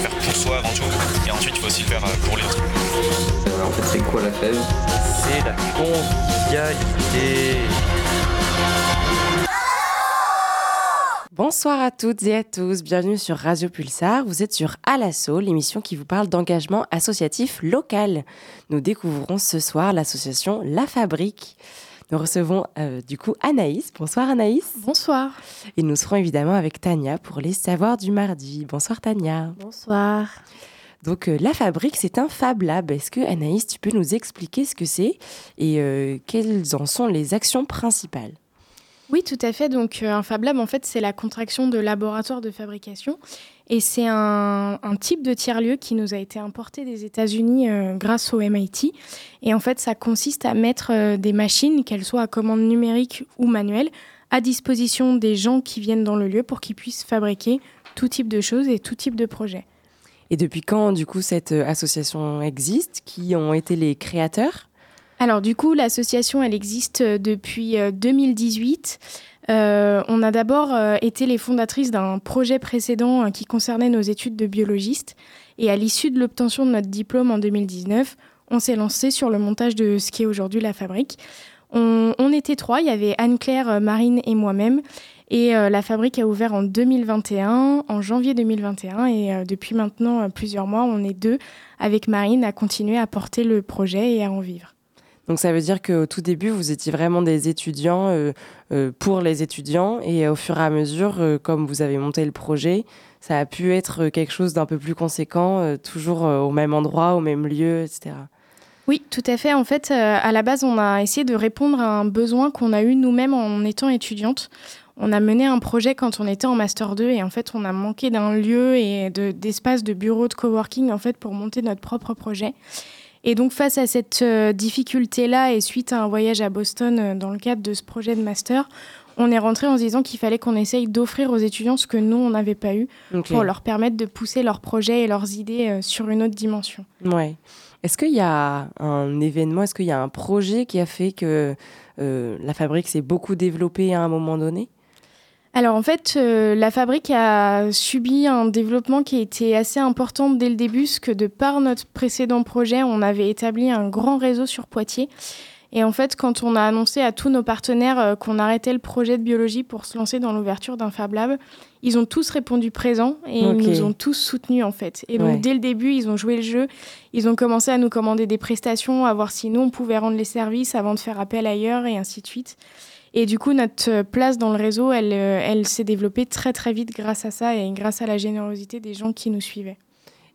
Faire pour soi avant tout. Et ensuite, il faut aussi le faire pour les autres. Euh, en fait, c'est quoi la fève? C'est la convivialité. Bonsoir à toutes et à tous, bienvenue sur Radio Pulsar. Vous êtes sur Alasso, l'émission qui vous parle d'engagement associatif local. Nous découvrons ce soir l'association La Fabrique. Nous recevons euh, du coup Anaïs. Bonsoir Anaïs. Bonsoir. Et nous serons évidemment avec Tania pour les savoirs du mardi. Bonsoir Tania. Bonsoir. Donc euh, la fabrique, c'est un Fab Lab. Est-ce que Anaïs, tu peux nous expliquer ce que c'est et euh, quelles en sont les actions principales? Oui, tout à fait. Donc, un Fab Lab, en fait, c'est la contraction de laboratoire de fabrication. Et c'est un, type de tiers-lieu qui nous a été importé des États-Unis grâce au MIT. Et en fait, ça consiste à mettre des machines, qu'elles soient à commande numérique ou manuelle, à disposition des gens qui viennent dans le lieu pour qu'ils puissent fabriquer tout type de choses et tout type de projets. Et depuis quand, du coup, cette association existe? Qui ont été les créateurs? Alors du coup, l'association, elle existe depuis 2018. Euh, on a d'abord euh, été les fondatrices d'un projet précédent euh, qui concernait nos études de biologistes. Et à l'issue de l'obtention de notre diplôme en 2019, on s'est lancé sur le montage de ce qui est aujourd'hui la fabrique. On, on était trois, il y avait Anne-Claire, Marine et moi-même. Et la fabrique a ouvert en 2021, en janvier 2021. Et depuis maintenant plusieurs mois, on est deux avec Marine à continuer à porter le projet et à en vivre. Donc ça veut dire qu'au tout début, vous étiez vraiment des étudiants euh, euh, pour les étudiants et au fur et à mesure, euh, comme vous avez monté le projet, ça a pu être quelque chose d'un peu plus conséquent, toujours au même endroit, au même lieu, etc. Oui, tout à fait. En fait, à la base, on a essayé de répondre à un besoin qu'on a eu nous-mêmes en étant étudiante. On a mené un projet quand on était en Master 2 et en fait, on a manqué d'un lieu et d'espace de, de bureau de coworking en fait, pour monter notre propre projet. Et donc face à cette euh, difficulté-là et suite à un voyage à Boston euh, dans le cadre de ce projet de master, on est rentré en se disant qu'il fallait qu'on essaye d'offrir aux étudiants ce que nous, on n'avait pas eu pour leur permettre de pousser leurs projets et leurs idées euh, sur une autre dimension. Ouais. Est-ce qu'il y a un événement, est-ce qu'il y a un projet qui a fait que la fabrique s'est beaucoup développée à un moment donné? Alors en fait, euh, la fabrique a subi un développement qui a été assez important dès le début, parce que de par notre précédent projet, on avait établi un grand réseau sur Poitiers. Et en fait, quand on a annoncé à tous nos partenaires euh, qu'on arrêtait le projet de biologie pour se lancer dans l'ouverture d'un Fab Lab, ils ont tous répondu présent et ils nous ont tous soutenus en fait. Et donc dès le début, ils ont joué le jeu, ils ont commencé à nous commander des prestations, à voir si nous on pouvait rendre les services avant de faire appel ailleurs et ainsi de suite. Et du coup, notre place dans le réseau, elle, euh, elle s'est développée très très vite grâce à ça et grâce à la générosité des gens qui nous suivaient.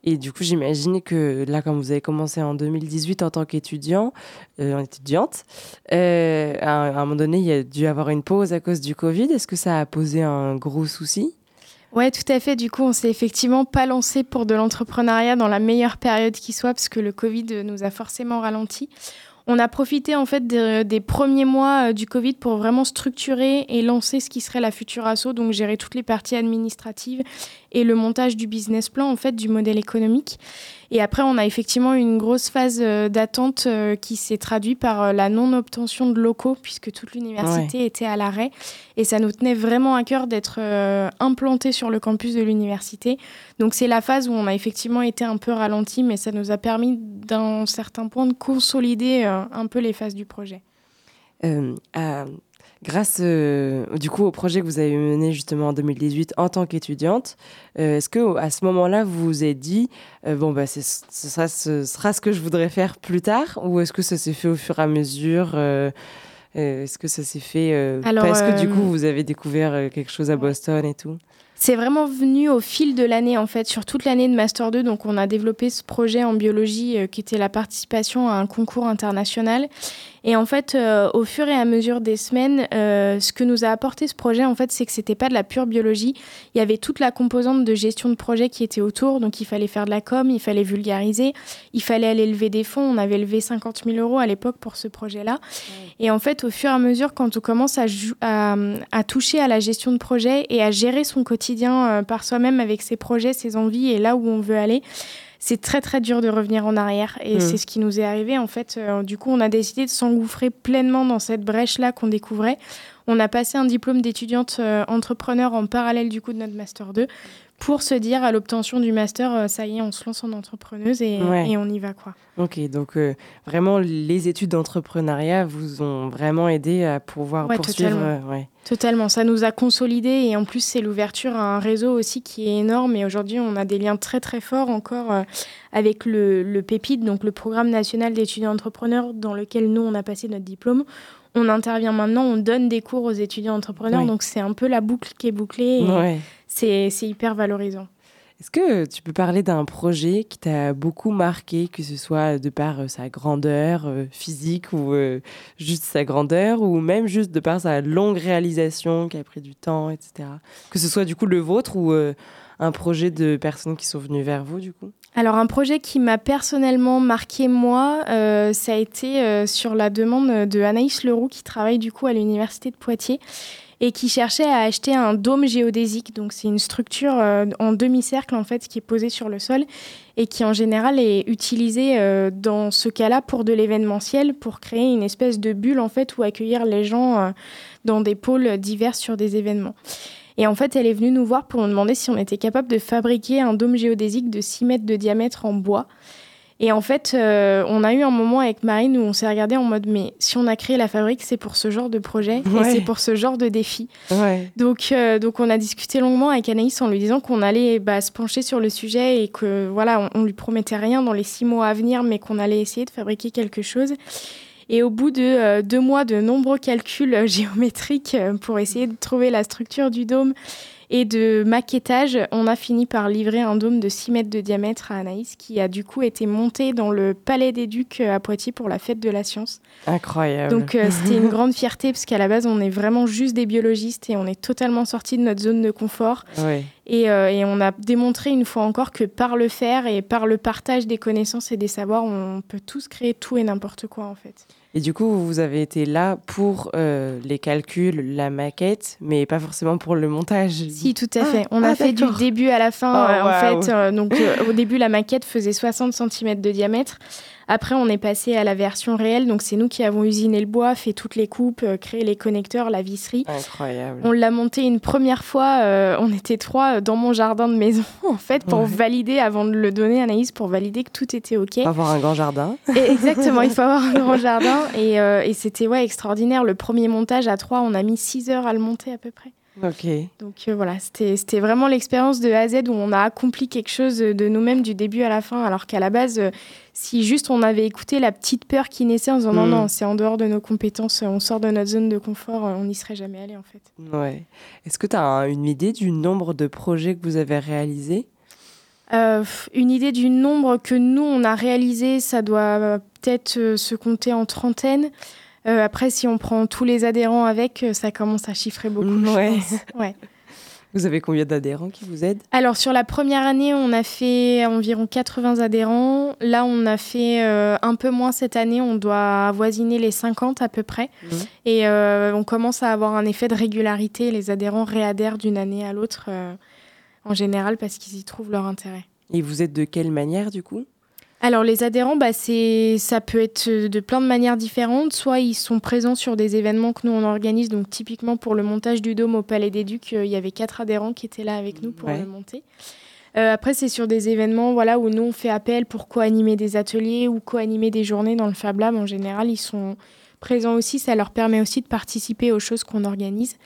Et du coup, j'imagine que là, quand vous avez commencé en 2018 en tant qu'étudiant, euh, étudiante, euh, à, un moment donné, il y a dû avoir une pause à cause du Covid. Est-ce que ça a posé un gros souci? Ouais, tout à fait. Du coup, on s'est effectivement pas lancé pour de l'entrepreneuriat dans la meilleure période qui soit, parce que le Covid nous a forcément ralenti. On a profité en fait des, premiers mois euh, du Covid pour vraiment structurer et lancer ce qui serait la future asso, donc gérer toutes les parties administratives et le montage du business plan en fait du modèle économique. Et après, on a effectivement une grosse phase euh, d'attente euh, qui s'est traduite par la non-obtention de locaux puisque toute l'université était à l'arrêt. Et ça nous tenait vraiment à cœur d'être implanté sur le campus de l'université. Donc c'est la phase où on a effectivement été un peu ralenti, mais ça nous a permis d'un certain point de consolider un peu les phases du projet. Grâce euh, du coup au projet que vous avez mené justement en 2018 en tant qu'étudiante, euh, est-ce que à ce moment-là vous vous êtes dit euh, bon bah ce sera, ce sera, ce que je voudrais faire plus tard ou est-ce que ça s'est fait au fur et à mesure est-ce que ça s'est fait parce que du coup vous avez découvert quelque chose à Boston et tout? C'est vraiment venu au fil de l'année, en fait, sur toute l'année de Master 2. Donc, on a développé ce projet en biologie euh, qui était la participation à un concours international. Et en fait, euh, au fur et à mesure des semaines, euh, ce que nous a apporté ce projet, en fait, c'est que c'était pas de la pure biologie. Il y avait toute la composante de gestion de projet qui était autour. Donc, il fallait faire de la com, il fallait vulgariser, il fallait aller lever des fonds. On avait levé 50 000 euros à l'époque pour ce projet-là. Et en fait, au fur et à mesure, quand on commence à, à, à, toucher à la gestion de projet et à gérer son quotidien euh, par soi-même avec ses projets, ses envies et là où on veut aller, c'est très très dur de revenir en arrière. Et mmh. c'est ce qui nous est arrivé en fait. Euh, du coup, on a décidé de s'engouffrer pleinement dans cette brèche-là qu'on découvrait. On a passé un diplôme d'étudiante euh, entrepreneur en parallèle du coup de notre master 2 pour se dire à l'obtention du master, euh, ça y est, on se lance en entrepreneuse et, et on y va quoi. Ok, donc euh, vraiment les études d'entrepreneuriat vous ont vraiment aidé à pouvoir poursuivre. Totalement. Ouais. totalement, ça nous a consolidé et en plus c'est l'ouverture à un réseau aussi qui est énorme et aujourd'hui on a des liens très très forts encore avec le, le PEPID, donc le Programme national d'étudiants entrepreneurs dans lequel nous on a passé notre diplôme on intervient maintenant, on donne des cours aux étudiants entrepreneurs. Donc c'est un peu la boucle qui est bouclée. C'est hyper valorisant. Est-ce que tu peux parler d'un projet qui t'a beaucoup marqué, que ce soit de par euh, sa grandeur euh, physique ou euh, juste sa grandeur, ou même juste de par sa longue réalisation qui a pris du temps, etc. Que ce soit du coup le vôtre ou un projet de personnes qui sont venues vers vous, du coup? Alors un projet qui m'a personnellement marqué moi, euh, ça a été euh, sur la demande de Anaïs Leroux qui travaille du coup à l'université de Poitiers et qui cherchait à acheter un dôme géodésique. Donc c'est une structure euh, en demi-cercle en fait qui est posée sur le sol et qui en général est utilisée dans ce cas-là pour de l'événementiel, pour créer une espèce de bulle en fait où accueillir les gens dans des pôles divers sur des événements. Et en fait, elle est venue nous voir pour nous demander si on était capable de fabriquer un dôme géodésique de 6 mètres de diamètre en bois. Et en fait, euh, on a eu un moment avec Marine où on s'est regardé en mode mais si on a créé la fabrique, c'est pour ce genre de projet et c'est pour ce genre de défi. Donc, euh, donc on a discuté longuement avec Anaïs en lui disant qu'on allait bah, se pencher sur le sujet et que voilà, on, on lui promettait rien dans les six mois à venir, mais qu'on allait essayer de fabriquer quelque chose. Et au bout de euh, deux mois de nombreux calculs géométriques pour essayer de trouver la structure du dôme et de maquettage, on a fini par livrer un dôme de 6 mètres de diamètre à Anaïs qui a du coup été monté dans le Palais des Ducs à Poitiers pour la fête de la science. Incroyable. Donc c'était une grande fierté parce qu'à la base on est vraiment juste des biologistes et on est totalement sorti de notre zone de confort. Et, et, on a démontré une fois encore que par le faire et par le partage des connaissances et des savoirs, on peut tous créer tout et n'importe quoi en fait. Et du coup, vous avez été là pour euh, les calculs, la maquette, mais pas forcément pour le montage. Si, tout à fait. On a ah, fait du début à la fin. Oh, euh, en fait, euh, donc au début, la maquette faisait 60 cm de diamètre. Après, on est passé à la version réelle. Donc, c'est nous qui avons usiné le bois, fait toutes les coupes, euh, créé les connecteurs, la visserie. Incroyable. On l'a monté une première fois. Euh, on était trois dans mon jardin de maison, en fait, pour valider, avant de le donner à Anaïs, pour valider que tout était OK. Il faut avoir un grand jardin. exactement, il faut avoir un grand jardin. Et, euh, et c'était ouais, extraordinaire. Le premier montage à trois, on a mis six heures à le monter à peu près. Donc voilà, c'était vraiment l'expérience de A à Z où on a accompli quelque chose de nous-mêmes du début à la fin, alors qu'à la base, si juste on avait écouté la petite peur qui naissait en disant non, hmm. non, c'est en dehors de nos compétences, on sort de notre zone de confort, on n'y serait jamais allé en fait. Ouais. Est-ce que tu as une idée du nombre de projets que vous avez réalisés? Euh, une idée du nombre que nous, on a réalisé, ça doit peut-être euh, se compter en trentaine. Euh, après, si on prend tous les adhérents avec, ça commence à chiffrer beaucoup. Ouais. ouais. Vous avez combien d'adhérents qui vous aident? Alors sur la première année, on a fait environ 80 adhérents. Là, on a fait euh, un peu moins cette année. On doit avoisiner les 50 à peu près. Mmh. Et euh, on commence à avoir un effet de régularité. Les adhérents réadhèrent d'une année à l'autre euh, en général parce qu'ils y trouvent leur intérêt. Et vous êtes de quelle manière du coup? Alors les adhérents, bah, ça peut être de plein de manières différentes. Soit ils sont présents sur des événements que nous on organise. Donc typiquement pour le montage du dôme au Palais des Ducs, euh, il y avait quatre adhérents qui étaient là avec nous pour le monter. Euh, après, c'est sur des événements voilà, où nous, on fait appel pour co-animer des ateliers ou co-animer des journées dans le Fab Lab. En général, ils sont présents aussi. Ça leur permet aussi de participer aux choses qu'on organise.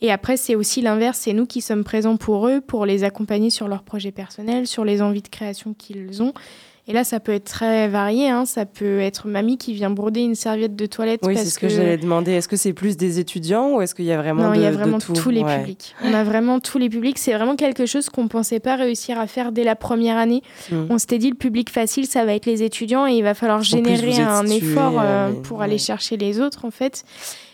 Et après, c'est aussi l'inverse. C'est nous qui sommes présents pour eux, pour les accompagner sur leurs projets personnels, sur les envies de création qu'ils ont Et là, ça peut être très varié. Hein. Ça peut être mamie qui vient broder une serviette de toilette. Oui, c'est ce que, j'allais demander. Est-ce que c'est plus des étudiants ou est-ce qu'il y a vraiment Non, il y a vraiment tous les publics. On a vraiment tous les publics. C'est vraiment quelque chose qu'on ne pensait pas réussir à faire dès la première année. Mmh. On s'était dit le public facile, ça va être les étudiants et il va falloir générer un effort euh, pour aller chercher les autres, en fait.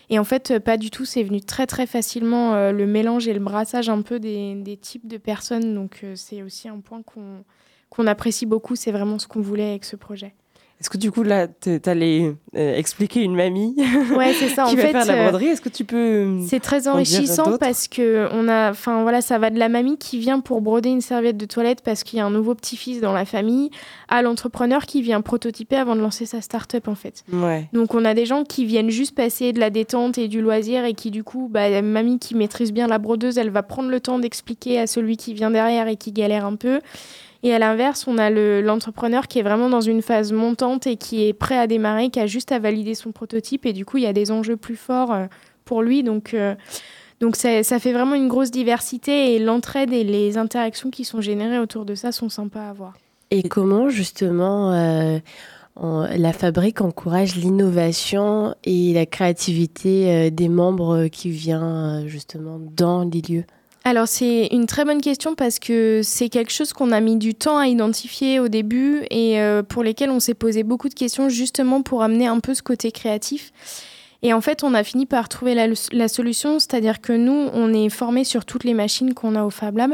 Et en fait, pas du tout. C'est venu très très facilement euh, le mélange et le brassage un peu des, des types de personnes. Donc euh, c'est aussi un point qu'on qu'on apprécie beaucoup. C'est vraiment ce qu'on voulait avec ce projet. Est-ce que du coup, là, tu allais euh, expliquer une mamie ouais, c'est ça. qui en va fait, faire la euh, broderie Est-ce que tu peux. C'est très enrichissant parce que on a, enfin voilà, ça va de la mamie qui vient pour broder une serviette de toilette parce qu'il y a un nouveau petit-fils dans la famille, à l'entrepreneur qui vient prototyper avant de lancer sa start-up en fait. Ouais. Donc on a des gens qui viennent juste passer de la détente et du loisir et qui du coup, bah, la mamie qui maîtrise bien la brodeuse, elle va prendre le temps d'expliquer à celui qui vient derrière et qui galère un peu. Et à l'inverse, on a l'entrepreneur qui est vraiment dans une phase montante et qui est prêt à démarrer, qui a juste à valider son prototype. Et du coup, il y a des enjeux plus forts euh, pour lui. Donc, euh, donc ça, fait vraiment une grosse diversité et l'entraide et les interactions qui sont générées autour de ça sont sympas à voir. Et comment justement euh, la fabrique encourage l'innovation et la créativité des membres qui viennent justement dans les lieux? Alors c'est une très bonne question parce que c'est quelque chose qu'on a mis du temps à identifier au début et euh, pour lesquels on s'est posé beaucoup de questions justement pour amener un peu ce côté créatif. Et en fait, on a fini par trouver la, solution, c'est-à-dire que nous, on est formés sur toutes les machines qu'on a au Fab Lab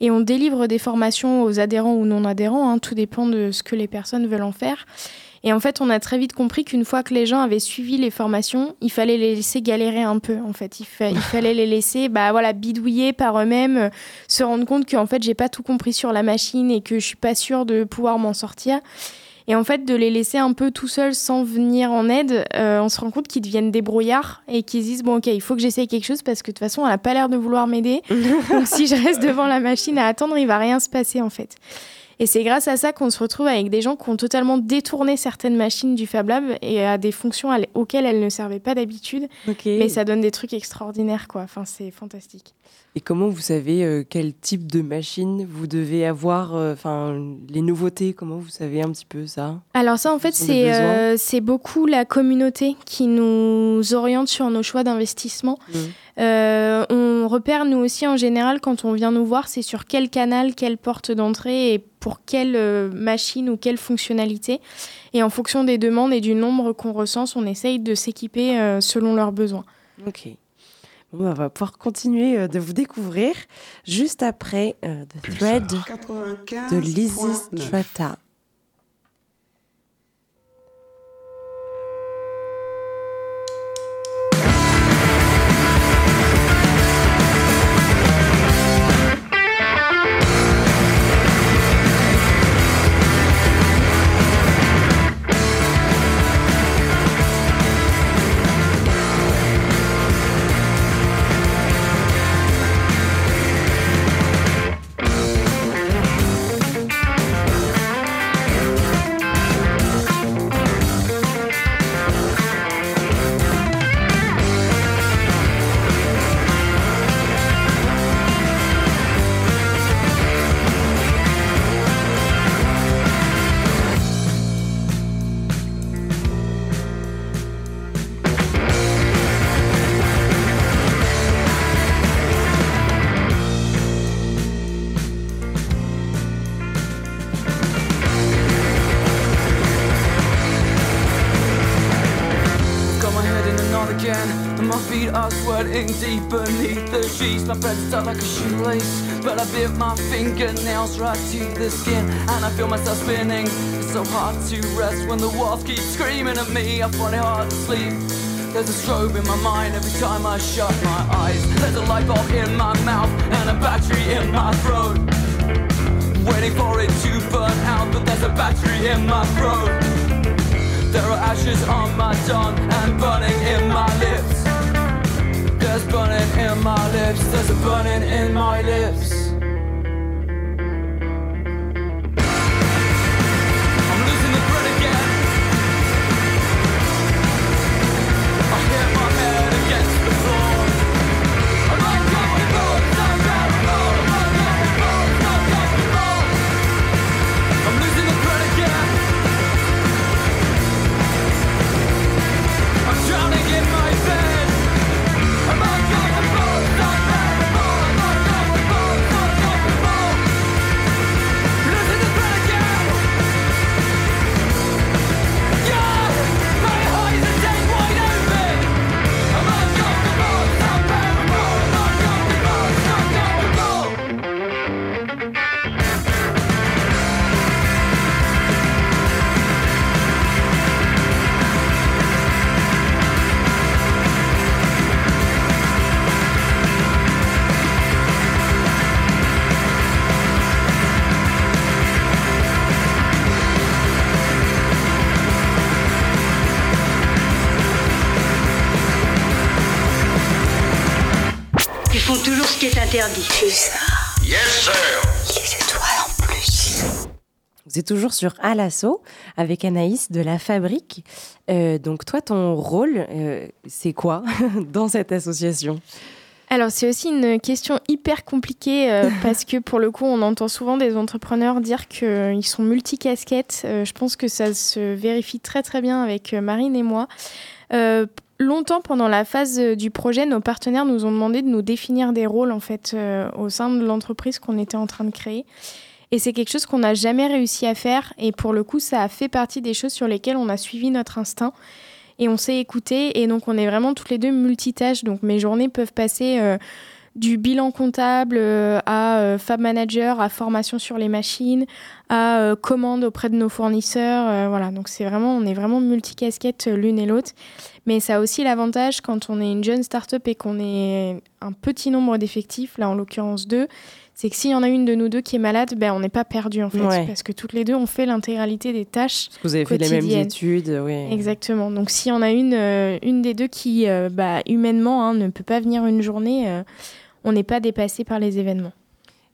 et on délivre des formations aux adhérents ou non adhérents, hein, tout dépend de ce que les personnes veulent en faire. Et en fait, on a très vite compris qu'une fois que les gens avaient suivi les formations, il fallait les laisser galérer un peu. En fait, il, il fallait les laisser, bah voilà, bidouiller par eux-mêmes, euh, se rendre compte qu'en fait, j'ai pas tout compris sur la machine et que je suis pas sûre de pouvoir m'en sortir. Et en fait, de les laisser un peu tout seuls sans venir en aide, euh, on se rend compte qu'ils deviennent débrouillards et qu'ils disent bon ok, il faut que j'essaye quelque chose parce que de toute façon, elle a pas l'air de vouloir m'aider. Donc si je reste devant la machine à attendre, il va rien se passer en fait. Et c'est grâce à ça qu'on se retrouve avec des gens qui ont totalement détourné certaines machines du Fab Lab et à des fonctions auxquelles elles ne servaient pas d'habitude. Mais ça donne des trucs extraordinaires, quoi. Enfin, c'est fantastique. Et comment vous savez euh, quel type de machine vous devez avoir euh, Enfin, les nouveautés, comment vous savez un petit peu ça? Alors ça, en fait, c'est euh, c'est beaucoup la communauté qui nous oriente sur nos choix d'investissement. Mmh. on repère, nous aussi, en général, quand on vient nous voir, c'est sur quel canal, quelle porte d'entrée et pour quelle machine ou quelle fonctionnalité. Et en fonction des demandes et du nombre qu'on recense, on essaye de s'équiper selon leurs besoins. Ok on va pouvoir continuer euh, de vous découvrir juste après euh, The Thread de Lizzie Strata. My bread's tight like a shoelace But I bit my fingernails right to the skin And I feel myself spinning. It's so hard to rest when the walls keep screaming at me. I find it hard to sleep. There's a strobe in my mind every time I shut my eyes. There's a light bulb in my mouth and a battery in my throat. Waiting for it to burn out but there's a battery in my throat. There are ashes on my tongue and burning in my lips in my lips, there's a burning in my lips. Yes, sir. Les étoiles en plus. Vous êtes toujours sur À l'assaut avec Anaïs de la Fabrique. Euh, donc toi, ton rôle, euh, c'est quoi dans cette association? Alors c'est aussi une question hyper compliquée euh, parce que pour le coup on entend souvent des entrepreneurs dire qu'ils sont multicasquettes. Euh, je pense que ça se vérifie très très bien avec euh, Marine et moi. Longtemps pendant la phase euh, du projet, nos partenaires nous ont demandé de nous définir des rôles en fait euh, au sein de l'entreprise qu'on était en train de créer. Et c'est quelque chose qu'on n'a jamais réussi à faire. Et pour le coup, ça a fait partie des choses sur lesquelles on a suivi notre instinct et on s'est écouté. Et donc, on est vraiment toutes les deux multitâches. Donc, mes journées peuvent passer euh, du bilan comptable euh, à euh, Fab Manager, à formation sur les machines, à euh, commande auprès de nos fournisseurs. voilà, donc c'est vraiment, on est vraiment multicasquette l'une et l'autre. Mais ça a aussi l'avantage quand on est une jeune start-up et qu'on est un petit nombre d'effectifs, là en l'occurrence deux, c'est que s'il y en a une de nous deux qui est malade, ben, on n'est pas perdu en fait. Ouais. Parce que toutes les deux, on fait l'intégralité des tâches. Vous avez fait les mêmes études, oui. Exactement. Donc s'il y en a une, euh, une des deux qui, euh, bah, humainement, hein, ne peut pas venir une journée, euh, on n'est pas dépassé par les événements.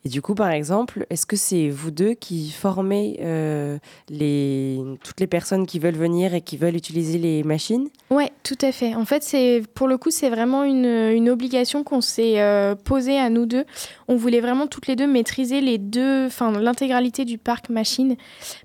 Et du coup, par exemple, est-ce que c'est vous deux qui formez euh, les, toutes les personnes qui veulent venir et qui veulent utiliser les machines? Ouais, tout à fait. En fait, pour le coup, c'est vraiment une, une obligation qu'on s'est euh, posée à nous deux. On voulait vraiment toutes les deux maîtriser les deux, enfin l'intégralité du parc machine,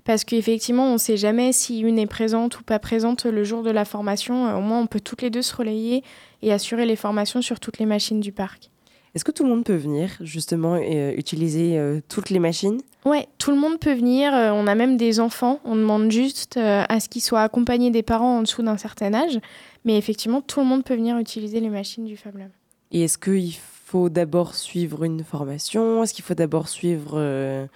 parce qu'effectivement, on ne sait jamais si une est présente ou pas présente le jour de la formation. Euh, Au moins, on peut toutes les deux se relayer et assurer les formations sur toutes les machines du parc. Est-ce que tout le monde peut venir justement et euh, utiliser euh, toutes les machines? Ouais, tout le monde peut venir. euh, on a même des enfants. On demande juste euh, à ce qu'ils soient accompagnés des parents en dessous d'un certain âge. Mais effectivement, tout le monde peut venir utiliser les machines du Fab Lab. Et est-ce qu'il faut d'abord suivre une formation? Est-ce qu'il faut d'abord suivre euh,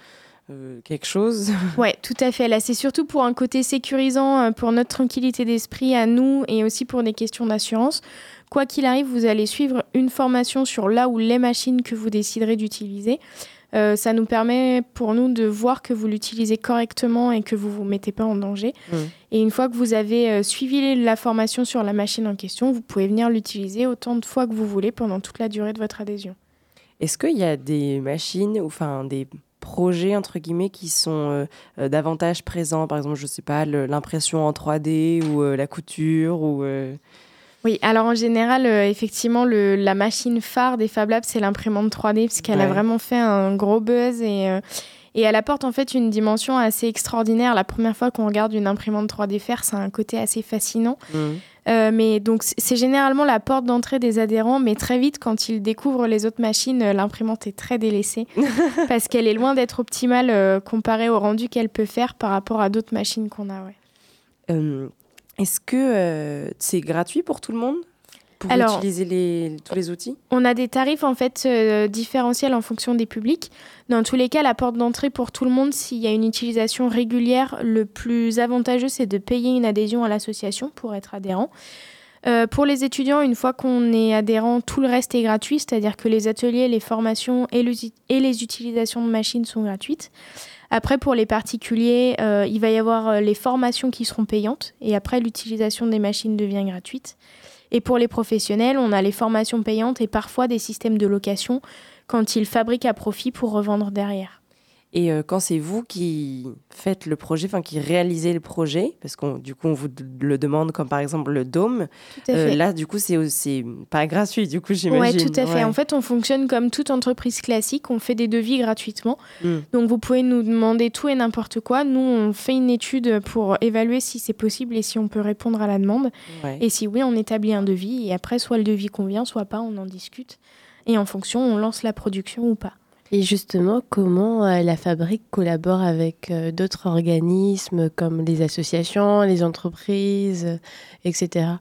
quelque chose? Ouais, tout à fait. Là, c'est surtout pour un côté sécurisant, pour notre tranquillité d'esprit à nous et aussi pour des questions d'assurance. Quoi qu'il arrive, vous allez suivre une formation sur là ou les machines que vous déciderez d'utiliser. Euh, ça nous permet pour nous de voir que vous l'utilisez correctement et que vous ne vous mettez pas en danger. Mm. Et une fois que vous avez euh, suivi la formation sur la machine en question, vous pouvez venir l'utiliser autant de fois que vous voulez pendant toute la durée de votre adhésion. Est-ce qu'il y a des machines, ou enfin des projets entre guillemets qui sont euh, davantage présents? Par exemple, je sais pas, l'impression en 3D ou la couture ou Oui, alors en général, euh, effectivement, le, la machine phare des Fab Labs, c'est l'imprimante 3D, parce qu'elle a vraiment fait un gros buzz et, euh, et elle apporte en fait une dimension assez extraordinaire. La première fois qu'on regarde une imprimante 3D faire, c'est un côté assez fascinant. Euh, mais donc c'est généralement la porte d'entrée des adhérents, mais très vite quand ils découvrent les autres machines, l'imprimante est très délaissée parce qu'elle est loin d'être optimale euh, comparée au rendu qu'elle peut faire par rapport à d'autres machines qu'on a. Ouais. Est-ce que euh, c'est gratuit pour tout le monde? Pour Alors- utiliser les, tous les outils? On a des tarifs en fait euh, différentiels en fonction des publics. Dans tous les cas, la porte d'entrée pour tout le monde, s'il y a une utilisation régulière, le plus avantageux, c'est de payer une adhésion à l'association pour être adhérent. Euh, pour les étudiants, une fois qu'on est adhérent, tout le reste est gratuit, c'est-à-dire que les ateliers, les formations et, le- et les utilisations de machines sont gratuites. Après, pour les particuliers, euh, il va y avoir euh, les formations qui seront payantes et après, l'utilisation des machines devient gratuite. Et pour les professionnels, on a les formations payantes et parfois des systèmes de location quand ils fabriquent à profit pour revendre derrière. Et euh, quand c'est vous qui faites le projet, enfin qui réalisez le projet, parce qu'on du coup on vous le demande, comme par exemple le dôme, fait. là du coup c'est pas gratuit, du coup Oui, j'imagine. tout à fait. Ouais. En fait, on fonctionne comme toute entreprise classique. On fait des devis gratuitement. Mm. Donc, vous pouvez nous demander tout et n'importe quoi. Nous, on fait une étude pour évaluer si c'est possible et si on peut répondre à la demande. Ouais. Et si oui, on établit un devis. Et après, soit le devis convient, soit pas, on en discute. Et en fonction, on lance la production ou pas. Et justement, comment euh, la fabrique collabore avec euh, d'autres organismes comme les associations, les entreprises, euh, etc.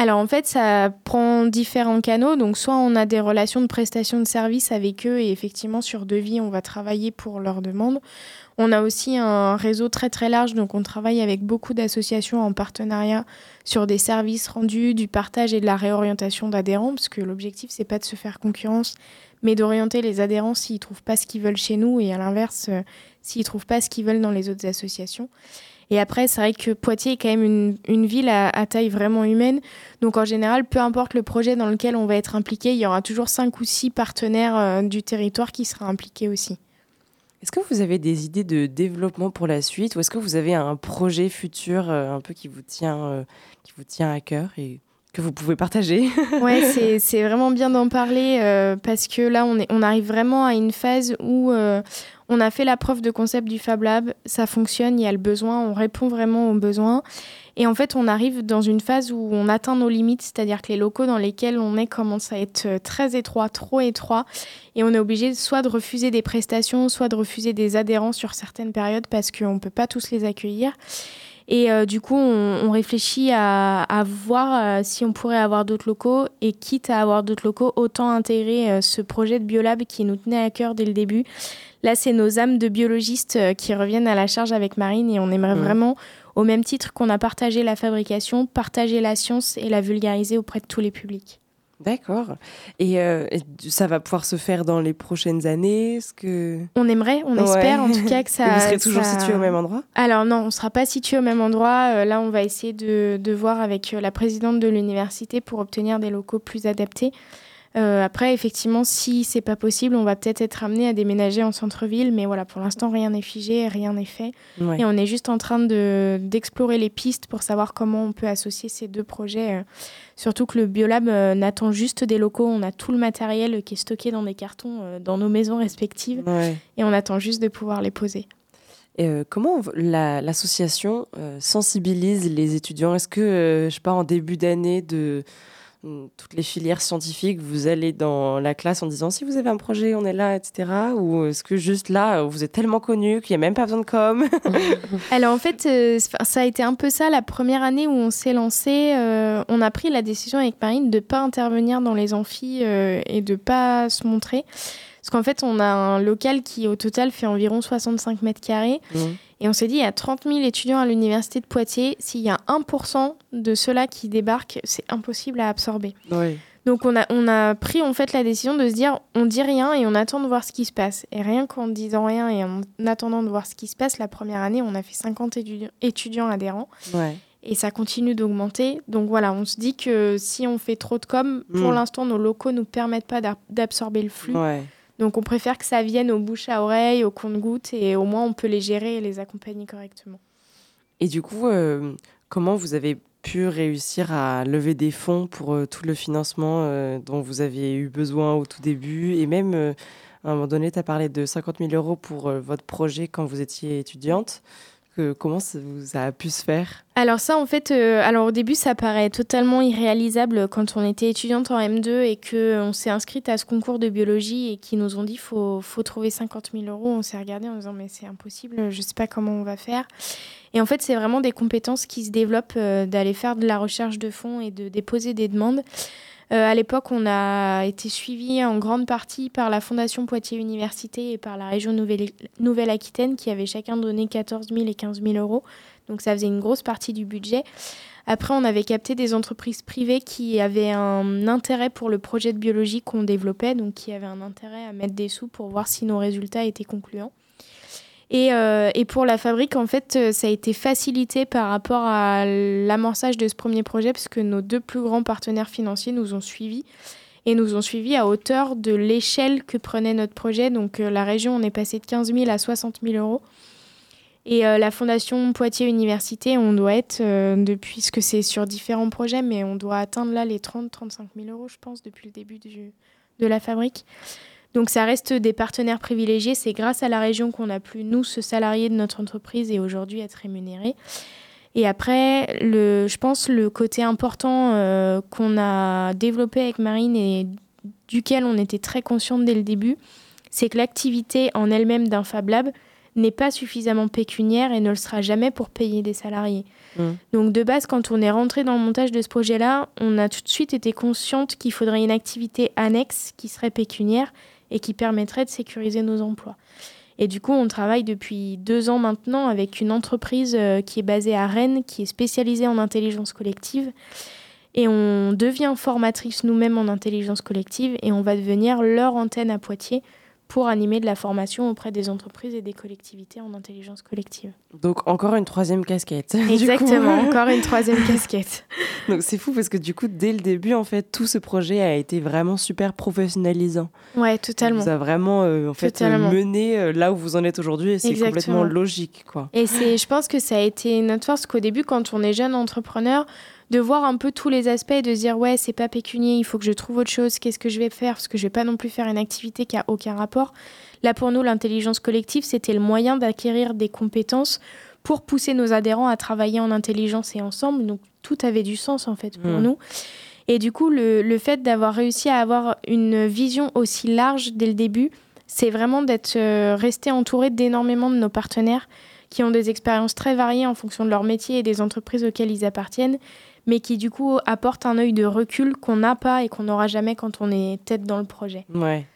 Alors en fait, ça prend différents canaux. Donc soit on a des relations de prestation de services avec eux et effectivement sur devis, on va travailler pour leurs demandes. On a aussi un réseau très très large, donc on travaille avec beaucoup d'associations en partenariat sur des services rendus, du partage et de la réorientation d'adhérents, parce que l'objectif c'est pas de se faire concurrence, mais d'orienter les adhérents s'ils trouvent pas ce qu'ils veulent chez nous et à l'inverse euh, s'ils trouvent pas ce qu'ils veulent dans les autres associations. Et après, c'est vrai que Poitiers est quand même une, ville à, à, taille vraiment humaine. Donc en général, peu importe le projet dans lequel on va être impliqué, il y aura toujours cinq ou six partenaires euh, du territoire qui sera impliqués aussi. Est-ce que vous avez des idées de développement pour la suite ou est-ce que vous avez un projet futur euh, un peu qui vous tient, euh, qui vous tient à cœur et que vous pouvez partager Ouais, c'est vraiment bien d'en parler euh, parce que là, on, est, on arrive vraiment à une phase où euh, on a fait la preuve de concept du Fab Lab, ça fonctionne, il y a le besoin, on répond vraiment aux besoins. Et en fait, on arrive dans une phase où on atteint nos limites, c'est-à-dire que les locaux dans lesquels on est commencent à être euh, très étroits, trop étroits, et on est obligé soit de refuser des prestations, soit de refuser des adhérents sur certaines périodes parce qu'on ne peut pas tous les accueillir. Et euh, du coup, on, on réfléchit à, à voir euh, si on pourrait avoir d'autres locaux. Et quitte à avoir d'autres locaux, autant intégrer euh, ce projet de Biolab qui nous tenait à cœur dès le début. Là, c'est nos âmes de biologistes qui reviennent à la charge avec Marine et on aimerait Mmh. vraiment, au même titre qu'on a partagé la fabrication, partager la science et la vulgariser auprès de tous les publics. D'accord. Et, euh, et ça va pouvoir se faire dans les prochaines années Est-ce que... On aimerait, on Ouais. espère en tout cas que ça. Et vous serez toujours ça- situé au même endroit? Alors non, on ne sera pas situé au même endroit. Euh, là, on va essayer de, de voir avec euh, la présidente de l'université pour obtenir des locaux plus adaptés. Euh, après, effectivement, si c'est pas possible, on va peut-être être amené à déménager en centre-ville, mais voilà, pour l'instant, rien n'est figé, rien n'est fait, Ouais. et on est juste en train de d'explorer les pistes pour savoir comment on peut associer ces deux projets. euh. Surtout que le Biolab euh, n'attend juste des locaux, on a tout le matériel qui est stocké dans des cartons dans nos maisons respectives, Ouais. et on attend juste de pouvoir les poser. Et, euh, comment la- l'association euh, sensibilise les étudiants? Est-ce que, euh, je sais pas, en début d'année de toutes les filières scientifiques, vous allez dans la classe en disant si vous avez un projet, on est là, etc. Ou est-ce que juste là, vous êtes tellement connu qu'il n'y a même pas besoin de com? Alors en fait, euh, ça a été un peu ça la première année où on s'est lancé. euh, on a pris la décision avec Marine de ne pas intervenir dans les amphis euh, et de pas se montrer. Parce qu'en fait, on a un local qui au total fait environ 65 mètres carrés. Et on s'est dit, il y a 30 000 étudiants à l'université de Poitiers. S'il y a 1% de ceux-là qui débarquent, c'est impossible à absorber. Oui. Donc on a, on a pris en fait la décision de se dire on dit rien et on attend de voir ce qui se passe. Et rien qu'en disant rien et en attendant de voir ce qui se passe, la première année on a fait 50 étudi- étudiants adhérents Ouais. et ça continue d'augmenter. Donc voilà, on se dit que si on fait trop de com, pour Mm. l'instant nos locaux nous permettent pas d'ab- d'absorber le flux. Ouais. Donc on préfère que ça vienne au bouche à oreille, au compte-goutte et au moins on peut les gérer et les accompagner correctement. Et du coup, euh, comment vous avez pu réussir à lever des fonds pour euh, tout le financement euh, dont vous aviez eu besoin au tout début? Et même, à un moment donné, tu as parlé de 50 000 euros pour votre projet quand vous étiez étudiante. Comment ça, a pu se faire? Alors ça, en fait, euh, alors au début, ça paraît totalement irréalisable quand on était étudiante en M2 et que on s'est inscrite à ce concours de biologie et qu'ils nous ont dit faut faut trouver 50 000 euros. On s'est regardé en disant mais c'est impossible, je sais pas comment on va faire. Et en fait, c'est vraiment des compétences qui se développent euh, d'aller faire de la recherche de fonds et de déposer des demandes. Euh, à l'époque, on a été suivi en grande partie par la Fondation Poitiers Université et par la région Nouvelle- Nouvelle-Aquitaine qui avaient chacun donné 14 000 et 15 000 euros. Donc ça faisait une grosse partie du budget. Après, on avait capté des entreprises privées qui avaient un intérêt pour le projet de biologie qu'on développait, donc qui avaient un intérêt à mettre des sous pour voir si nos résultats étaient concluants. Et, euh, et pour la fabrique, en fait, euh, ça a été facilité par rapport à l'amorçage de ce premier projet, parce que nos deux plus grands partenaires financiers nous ont suivis et nous ont suivis à hauteur de l'échelle que prenait notre projet. Donc euh, la région, on est passé de 15 000 à 60 000 euros. Et la Fondation Poitiers Université, on doit être, depuis que c'est sur différents projets, mais on doit atteindre là les 30-35 000 euros, je pense, depuis le début de la fabrique. Donc ça reste des partenaires privilégiés. C'est grâce à la région qu'on a pu, nous, se salarier de notre entreprise et aujourd'hui être rémunérés. Et après, le, je pense le côté important euh, qu'on a développé avec Marine et duquel on était très consciente dès le début, c'est que l'activité en elle-même d'un Fab Lab n'est pas suffisamment pécuniaire et ne le sera jamais pour payer des salariés. Mm. Donc de base, quand on est rentré dans le montage de ce projet-là, on a tout de suite été consciente qu'il faudrait une activité annexe qui serait pécuniaire et qui permettrait de sécuriser nos emplois. Et du coup, on travaille depuis deux ans maintenant avec une entreprise euh, qui est basée à Rennes, qui est spécialisée en intelligence collective. Et on devient formatrice nous-mêmes en intelligence collective et on va devenir leur antenne à Poitiers pour animer de la formation auprès des entreprises et des collectivités en intelligence collective. Donc encore une troisième casquette. Exactement, encore une troisième casquette. Donc c'est fou parce que du coup, dès le début, en fait, tout ce projet a été vraiment super professionnalisant. Ouais, totalement. Ça a vraiment euh, en fait mené euh, là où vous en êtes aujourd'hui et c'est complètement logique, quoi. Et c'est, je pense que ça a été notre force qu'au début, quand on est jeune entrepreneur, de voir un peu tous les aspects et de se dire ouais c'est pas pécunier il faut que je trouve autre chose qu'est-ce que je vais faire? Parce que je vais pas non plus faire une activité qui a aucun rapport. Là pour nous l'intelligence collective c'était le moyen d'acquérir des compétences pour pousser nos adhérents à travailler en intelligence et ensemble. Donc tout avait du sens en fait pour mmh. nous. Et du coup le, le fait d'avoir réussi à avoir une vision aussi large dès le début c'est vraiment d'être euh, resté entouré d'énormément de nos partenaires qui ont des expériences très variées en fonction de leur métier et des entreprises auxquelles ils appartiennent mais qui du coup apporte un œil de recul qu'on n'a pas et qu'on n'aura jamais quand on est tête dans le projet. Ouais.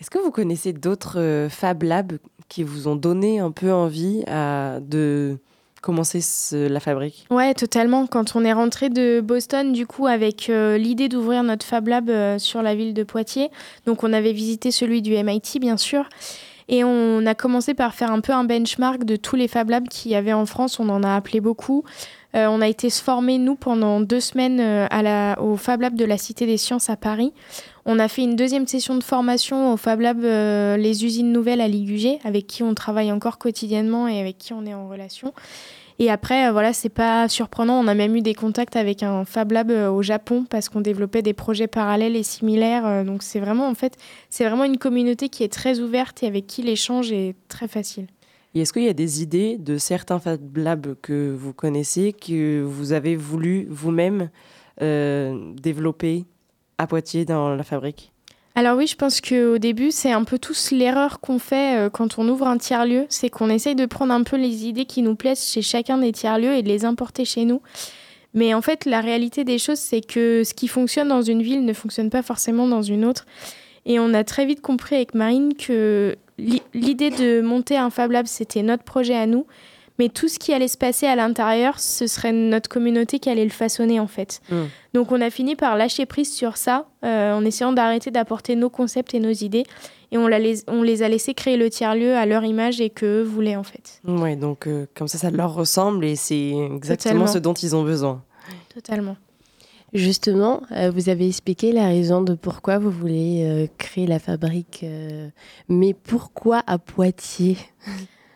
Est-ce que vous connaissez d'autres euh, Fab Labs qui vous ont donné un peu envie à, de commencer la fabrique? Ouais, totalement. Quand on est rentré de Boston, du coup, avec euh, l'idée d'ouvrir notre Fab Lab euh, sur la ville de Poitiers, donc on avait visité celui du MIT, bien sûr. Et on a commencé par faire un peu un benchmark de tous les Fab Labs qu'il y avait en France. On en a appelé beaucoup. Euh, on a été formés, nous, pendant deux semaines euh, au Fab Lab de la Cité des Sciences à Paris. On a fait une deuxième session de formation au Fab Lab euh, Les Usines Nouvelles à Ligugé, avec qui on travaille encore quotidiennement et avec qui on est en relation. Et après, voilà, c'est pas surprenant. On a même eu des contacts avec un Fab Lab au Japon parce qu'on développait des projets parallèles et similaires. donc c'est vraiment, en fait, c'est vraiment une communauté qui est très ouverte et avec qui l'échange est très facile. Est-ce qu'il y a des idées de certains Fab Labs que vous connaissez, que vous avez voulu vous-même euh, développer à Poitiers dans la fabrique? Alors oui, je pense qu'au début, c'est un peu tous l'erreur qu'on fait euh, quand on ouvre un tiers-lieu, c'est qu'on essaye de prendre un peu les idées qui nous plaisent chez chacun des tiers-lieux et de les importer chez nous. Mais en fait, la réalité des choses, c'est que ce qui fonctionne dans une ville ne fonctionne pas forcément dans une autre. Et on a très vite compris avec Marine que l'idée de monter un Fab Lab, c'était notre projet à nous. Mais tout ce qui allait se passer à l'intérieur, ce serait notre communauté qui allait le façonner en fait. Hmm. Donc on a fini par lâcher prise sur ça, euh, en essayant d'arrêter d'apporter nos concepts et nos idées. Et on, les, on les a laissés créer le tiers-lieu à leur image et qu'eux voulaient en fait. Oui, donc euh, comme ça, ça leur ressemble et c'est exactement ce dont ils ont besoin. Totalement. Justement, euh, vous avez expliqué la raison de pourquoi vous voulez euh, créer la fabrique, euh, mais pourquoi à Poitiers?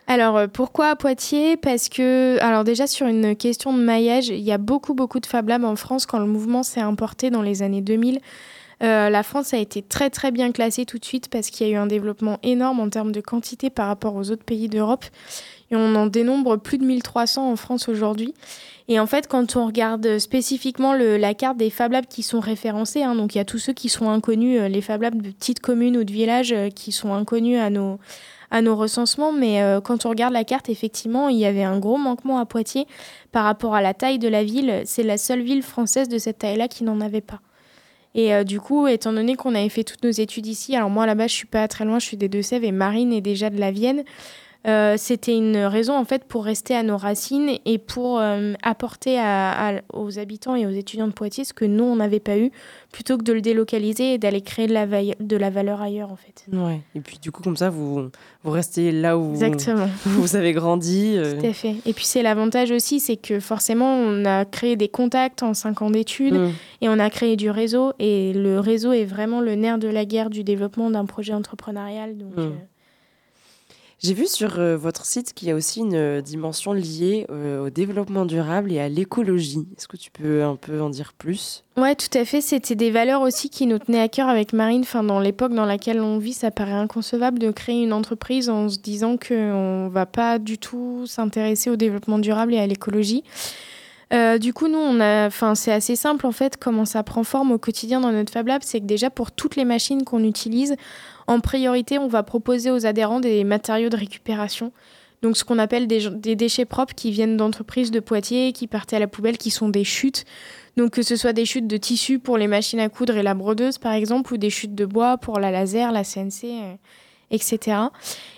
Alors pourquoi à Poitiers? Parce que, alors déjà sur une question de maillage, il y a beaucoup beaucoup de Fab Labs en France quand le mouvement s'est importé dans les années 2000. la France a été très très bien classée tout de suite parce qu'il y a eu un développement énorme en termes de quantité par rapport aux autres pays d'Europe. Et on en dénombre plus de 1300 en France aujourd'hui. Et en fait, quand on regarde spécifiquement la carte des Fab Labs qui sont référencés, hein, donc il y a tous ceux qui sont inconnus, euh, les Fab Labs de petites communes ou de villages euh, qui sont inconnus à nos, à nos recensements. Mais euh, quand on regarde la carte, effectivement, il y avait un gros manquement à Poitiers par rapport à la taille de la ville. C'est la seule ville française de cette taille-là qui n'en avait pas. Et du coup, étant donné qu'on avait fait toutes nos études ici, alors moi là-bas, je suis pas très loin, je suis des Deux-Sèvres et Marine est déjà de la Vienne. Euh, c'était une raison en fait pour rester à nos racines et pour euh, apporter aux habitants et aux étudiants de Poitiers ce que nous on n'avait pas eu, plutôt que de le délocaliser et d'aller créer de la, de la valeur ailleurs en fait. Ouais. Et puis du coup comme ça vous vous restez là où vous avez grandi. Euh. Tout à fait. Et puis c'est l'avantage aussi, c'est que forcément on a créé des contacts en cinq ans d'études mm. et on a créé du réseau et le réseau est vraiment le nerf de la guerre du développement d'un projet entrepreneurial donc. Mm. J'ai vu sur euh, votre site qu'il y a aussi une euh, dimension liée euh, au développement durable et à l'écologie. Est-ce que tu peux un peu en dire plus? Ouais, tout à fait. C'était des valeurs aussi qui nous tenaient à cœur avec Marine. Enfin, dans l'époque dans laquelle on vit, ça paraît inconcevable de créer une entreprise en se disant qu'on ne va pas du tout s'intéresser au développement durable et à l'écologie. du coup, nous, enfin, c'est assez simple en fait. Comment ça prend forme au quotidien dans notre Fab Lab, c'est que déjà pour toutes les machines qu'on utilise, en priorité, on va proposer aux adhérents des matériaux de récupération. Donc ce qu'on appelle des, déchets propres qui viennent d'entreprises de Poitiers, qui partaient à la poubelle, qui sont des chutes. Donc que ce soit des chutes de tissu pour les machines à coudre et la brodeuse par exemple, ou des chutes de bois pour la laser, la CNC, euh, etc.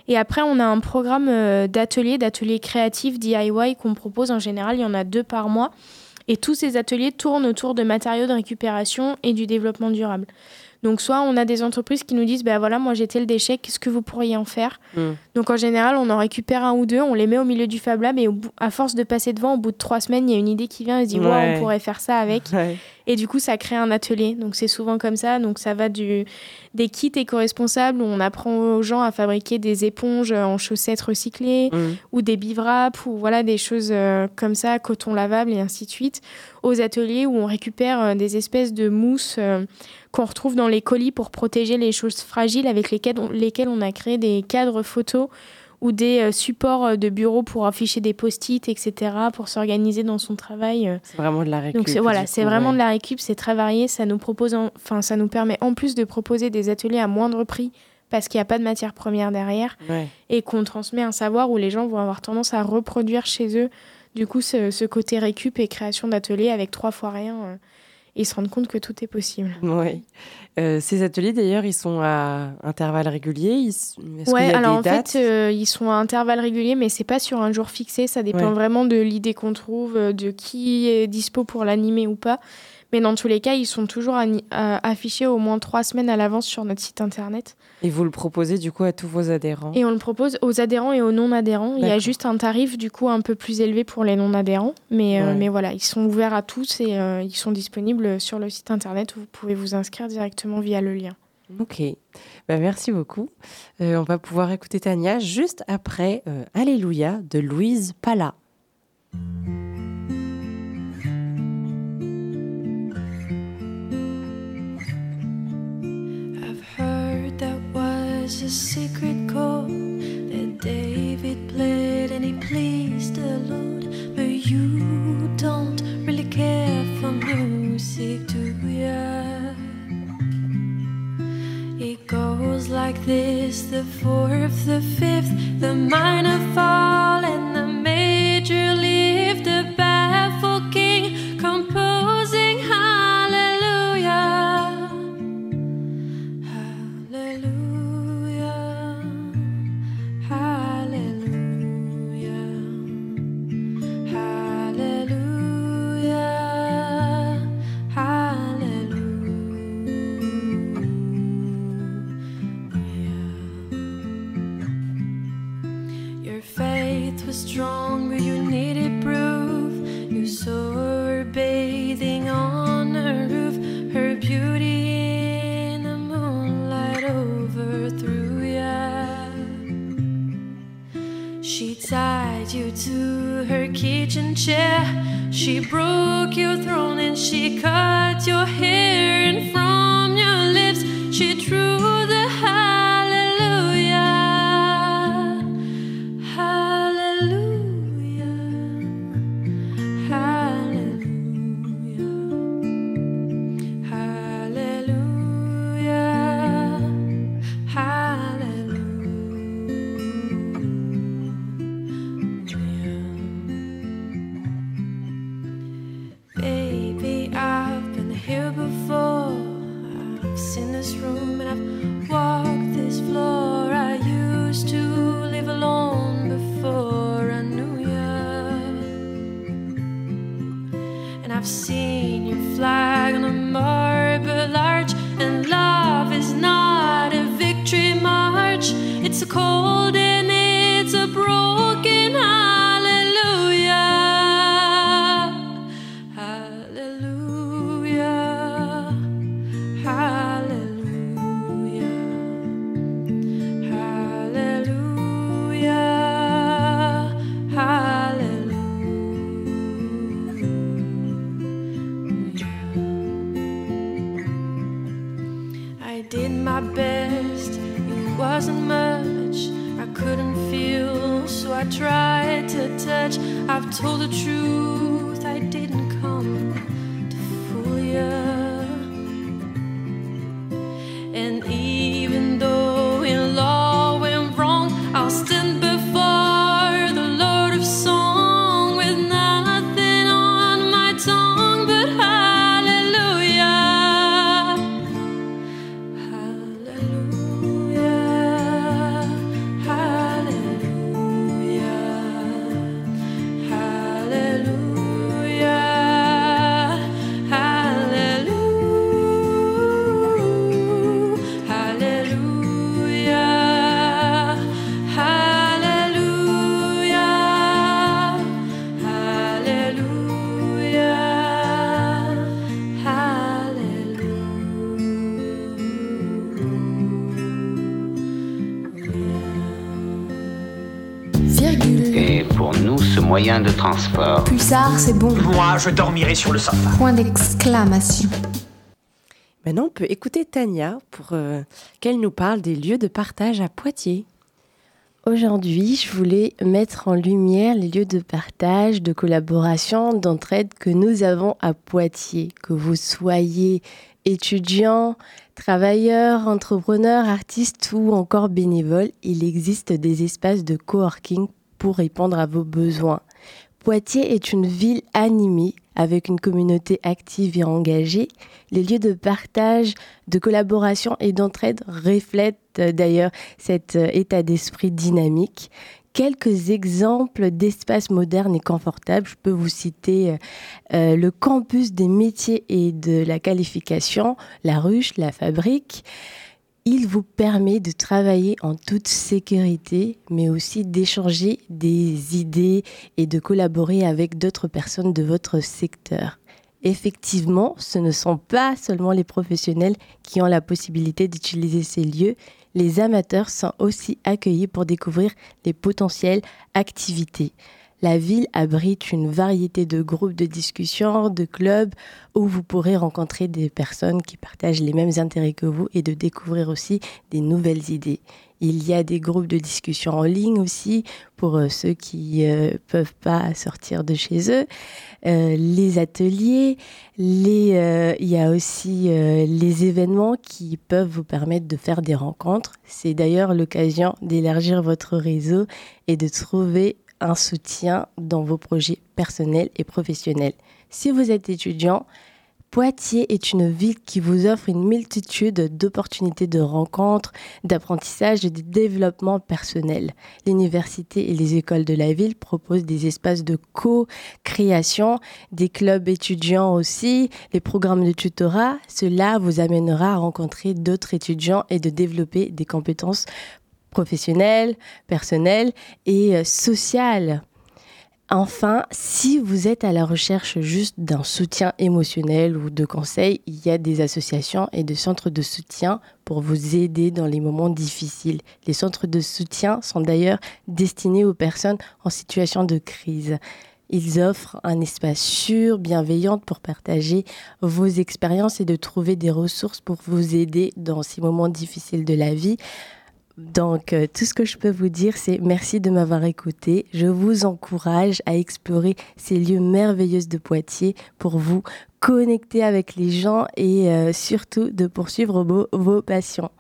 Et après on a un programme euh, d'ateliers, d'ateliers créatifs DIY qu'on propose en général, il y en a deux par mois. Et tous ces ateliers tournent autour de matériaux de récupération et du développement durable. Donc soit on a des entreprises qui nous disent, ben voilà, moi j'ai tel déchet, qu'est-ce que vous pourriez en faire Mm. Donc en général, on en récupère un ou deux, on les met au milieu du Fab Lab et au bout- à force de passer devant, au bout de trois semaines, il y a une idée qui vient et se dit, ouais, Ouais. on pourrait faire ça avec. Ouais. Et du coup, ça crée un atelier. Donc c'est souvent comme ça. Donc ça va du des kits éco-responsables où on apprend aux gens à fabriquer des éponges en chaussettes recyclées Mm. ou des bivraps ou voilà des choses euh, comme ça, coton lavable et ainsi de suite. Aux ateliers où on récupère euh, des espèces de mousse euh, qu'on retrouve dans les colis pour protéger les choses fragiles avec lesquelles on, lesquelles on a créé des cadres photos ou des euh, supports euh, de bureau pour afficher des post-it, etc., pour s'organiser dans son travail. euh. C'est vraiment de la récup. Donc c'est voilà, c'est vraiment ouais. de la récup, c'est très varié, ça nous propose, enfin ça nous permet en plus de proposer des ateliers à moindre prix parce qu'il n'y a pas de matière première derrière Ouais. et qu'on transmet un savoir où les gens vont avoir tendance à reproduire chez eux. Du coup, ce, ce côté récup et création d'ateliers avec trois fois rien, euh, ils se rendent compte que tout est possible. Ouais. Euh, ces ateliers, d'ailleurs, ils sont à intervalles réguliers. A alors en fait, euh, ils sont à intervalles réguliers, mais c'est pas sur un jour fixé. Ça dépend Ouais. vraiment de l'idée qu'on trouve, euh, de qui est dispo pour l'animer ou pas. Mais dans tous les cas, ils sont toujours affichés au moins trois semaines à l'avance sur notre site internet. Et vous le proposez du coup à tous vos adhérents? Et on le propose aux adhérents et aux non-adhérents. Il y a juste un tarif du coup un peu plus élevé pour les non-adhérents. Mais, euh, mais voilà, ils sont ouverts à tous et euh, ils sont disponibles sur le site internet où vous pouvez vous inscrire directement via le lien. Ok, bah, merci beaucoup. Euh, on va pouvoir écouter Tania juste après Alléluia de Louise Pala. A secret chord that David played and he pleased the Lord. But you don't really care for music, do ya? It goes like this the fourth, the fifth, the minor fall, and the her kitchen chair. She broke your throne and she cut your hair. And from c'est bon. Moi, je dormirai sur le sofa. Point d'exclamation. Maintenant, on peut écouter Tania pour euh, qu'elle nous parle des lieux de partage à Poitiers. Aujourd'hui, je voulais mettre en lumière les lieux de partage, de collaboration, d'entraide que nous avons à Poitiers. Que vous soyez étudiant, travailleur, entrepreneur, artiste ou encore bénévole, il existe des espaces de coworking pour répondre à vos besoins. Poitiers est une ville animée avec une communauté active et engagée. Les lieux de partage, de collaboration et d'entraide reflètent euh, d'ailleurs cet euh, état d'esprit dynamique. Quelques exemples d'espaces modernes et confortables. Je peux vous citer euh, le campus des métiers et de la qualification, la ruche, la fabrique. Il vous permet de travailler en toute sécurité, mais aussi d'échanger des idées et de collaborer avec d'autres personnes de votre secteur. Effectivement, ce ne sont pas seulement les professionnels qui ont la possibilité d'utiliser ces lieux, les amateurs sont aussi accueillis pour découvrir les potentielles activités. La ville abrite une variété de groupes de discussion, de clubs où vous pourrez rencontrer des personnes qui partagent les mêmes intérêts que vous et de découvrir aussi des nouvelles idées. Il y a des groupes de discussion en ligne aussi pour euh, ceux qui ne euh, peuvent pas sortir de chez eux. Euh, les ateliers, il y a aussi les événements qui peuvent vous permettre de faire des rencontres. C'est d'ailleurs l'occasion d'élargir votre réseau et de trouver un soutien dans vos projets personnels et professionnels. Si vous êtes étudiant, Poitiers est une ville qui vous offre une multitude d'opportunités de rencontres, d'apprentissage et de développement personnel. L'université et les écoles de la ville proposent des espaces de co-création, des clubs étudiants aussi, les programmes de tutorat. Cela vous amènera à rencontrer d'autres étudiants et de développer des compétences professionnelles, personnelles et euh, sociales. Enfin, si vous êtes à la recherche juste d'un soutien émotionnel ou de conseils, il y a des associations et des centres de soutien pour vous aider dans les moments difficiles. Les centres de soutien sont d'ailleurs destinés aux personnes en situation de crise. Ils offrent un espace sûr, bienveillant pour partager vos expériences et de trouver des ressources pour vous aider dans ces moments difficiles de la vie. Donc, euh, tout ce que je peux vous dire, c'est merci de m'avoir écouté. Je vous encourage à explorer ces lieux merveilleux de Poitiers pour vous connecter avec les gens et euh, surtout de poursuivre vos, vos, passions.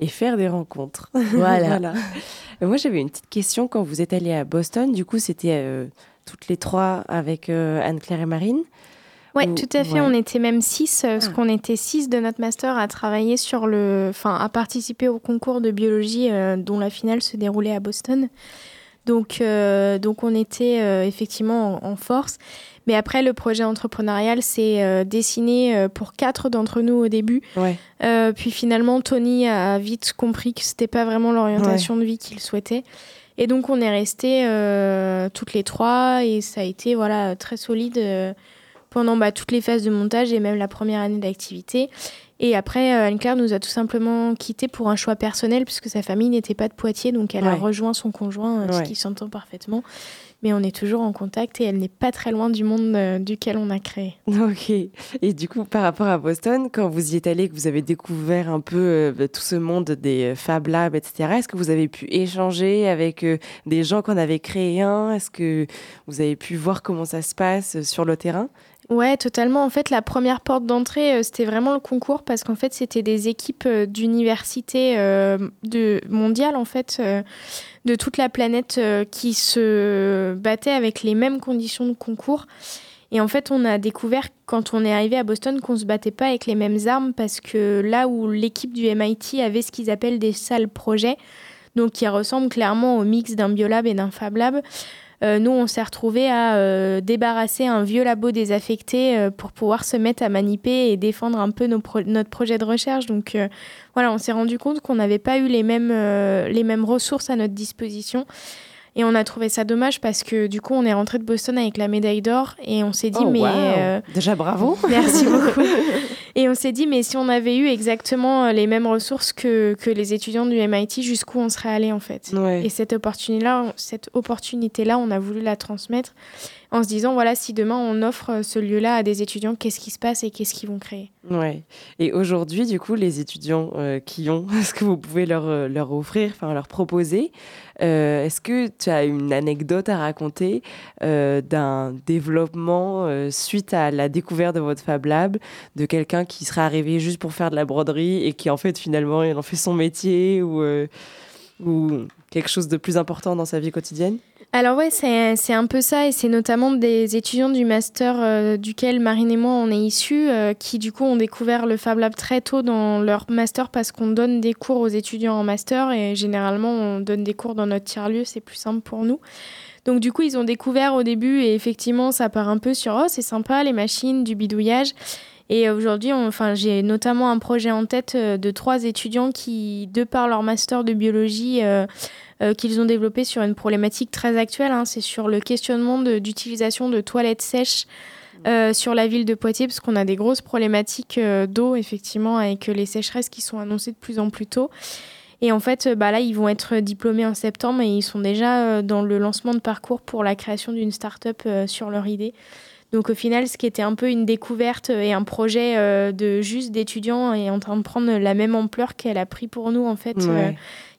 Et faire des rencontres. Voilà. Moi, j'avais une petite question quand vous êtes allé à Boston. Du coup, c'était euh, toutes les trois avec Anne-Claire et Marine. Oui, tout à fait. On était même six, euh, parce ah. qu'on était six de notre master à travailler sur le, enfin, à participer au concours de biologie euh, dont la finale se déroulait à Boston. Donc, euh, donc on était effectivement en, force. Mais après, le projet entrepreneurial s'est dessiné pour quatre d'entre nous au début. puis finalement, Tony a vite compris que c'était pas vraiment l'orientation de vie qu'il souhaitait. Et donc, on est restés toutes les trois et ça a été voilà très solide pendant bah, toutes les phases de montage et même la première année d'activité. Et après, euh, Anne-Claire nous a tout simplement quittés pour un choix personnel, puisque sa famille n'était pas de Poitiers, donc elle a rejoint son conjoint, euh, ce qui s'entend parfaitement. Mais on est toujours en contact et elle n'est pas très loin du monde euh, duquel on a créé. Ok. Et du coup, par rapport à Boston, quand vous y êtes allé, que vous avez découvert un peu bah, tout ce monde des Fab Labs, etc., est-ce que vous avez pu échanger avec des gens qu'on avait créé un? Est-ce que vous avez pu voir comment ça se passe sur le terrain? Ouais, totalement. En fait, la première porte d'entrée, euh, c'était vraiment le concours parce qu'en fait, c'était des équipes euh, d'universités euh, mondiales en fait de toute la planète qui se battaient avec les mêmes conditions de concours. Et en fait, on a découvert quand on est arrivé à Boston qu'on se battait pas avec les mêmes armes parce que là où l'équipe du MIT avait ce qu'ils appellent des salles projets, donc qui ressemblent clairement au mix d'un biolab et d'un fab lab, euh, nous, on s'est retrouvés à euh, débarrasser un vieux labo désaffecté euh, pour pouvoir se mettre à maniper et défendre un peu notre projet de recherche. Donc voilà, on s'est rendu compte qu'on n'avait pas eu les mêmes, les mêmes ressources à notre disposition. Et on a trouvé ça dommage parce que du coup, on est rentré de Boston avec la médaille d'or et on s'est dit, Oh, mais. wow. euh, Déjà bravo. Merci beaucoup. Et on s'est dit, mais si on avait eu exactement les mêmes ressources que, que les étudiants du MIT, jusqu'où on serait allé en fait? Ouais. Et cette opportunité-là, cette opportunité-là, on a voulu la transmettre en se disant, voilà, si demain on offre ce lieu-là à des étudiants, qu'est-ce qui se passe et qu'est-ce qu'ils vont créer? Ouais. Et aujourd'hui, du coup, les étudiants euh, qui ont, est-ce que vous pouvez leur, euh, leur offrir, enfin leur proposer euh, Est-ce que tu as une anecdote à raconter euh, d'un développement euh, suite à la découverte de votre Fab Lab, de quelqu'un qui serait arrivé juste pour faire de la broderie et qui en fait finalement il en fait son métier ou, euh, ou quelque chose de plus important dans sa vie quotidienne? Alors ouais, c'est un peu ça, et c'est notamment des étudiants du master euh, duquel Marine et moi on est issus, euh, qui du coup ont découvert le Fab Lab très tôt dans leur master parce qu'on donne des cours aux étudiants en master, et généralement on donne des cours dans notre tiers-lieu, c'est plus simple pour nous. Donc du coup ils ont découvert au début, et effectivement ça part un peu sur « oh c'est sympa les machines, du bidouillage ». Et aujourd'hui, enfin, j'ai notamment un projet en tête euh, de trois étudiants qui, de par leur master de biologie, euh, euh, qu'ils ont développé sur une problématique très actuelle. hein. c'est sur le questionnement d'utilisation de, toilettes sèches euh, sur la ville de Poitiers, parce qu'on a des grosses problématiques euh, d'eau, effectivement, avec les sécheresses qui sont annoncées de plus en plus tôt. Et en fait, bah là, ils vont être diplômés en septembre et ils sont déjà euh, dans le lancement de parcours pour la création d'une start-up sur leur idée. Donc au final, ce qui était un peu une découverte et un projet euh, de juste d'étudiants est en train de prendre la même ampleur qu'elle a pris pour nous en fait euh,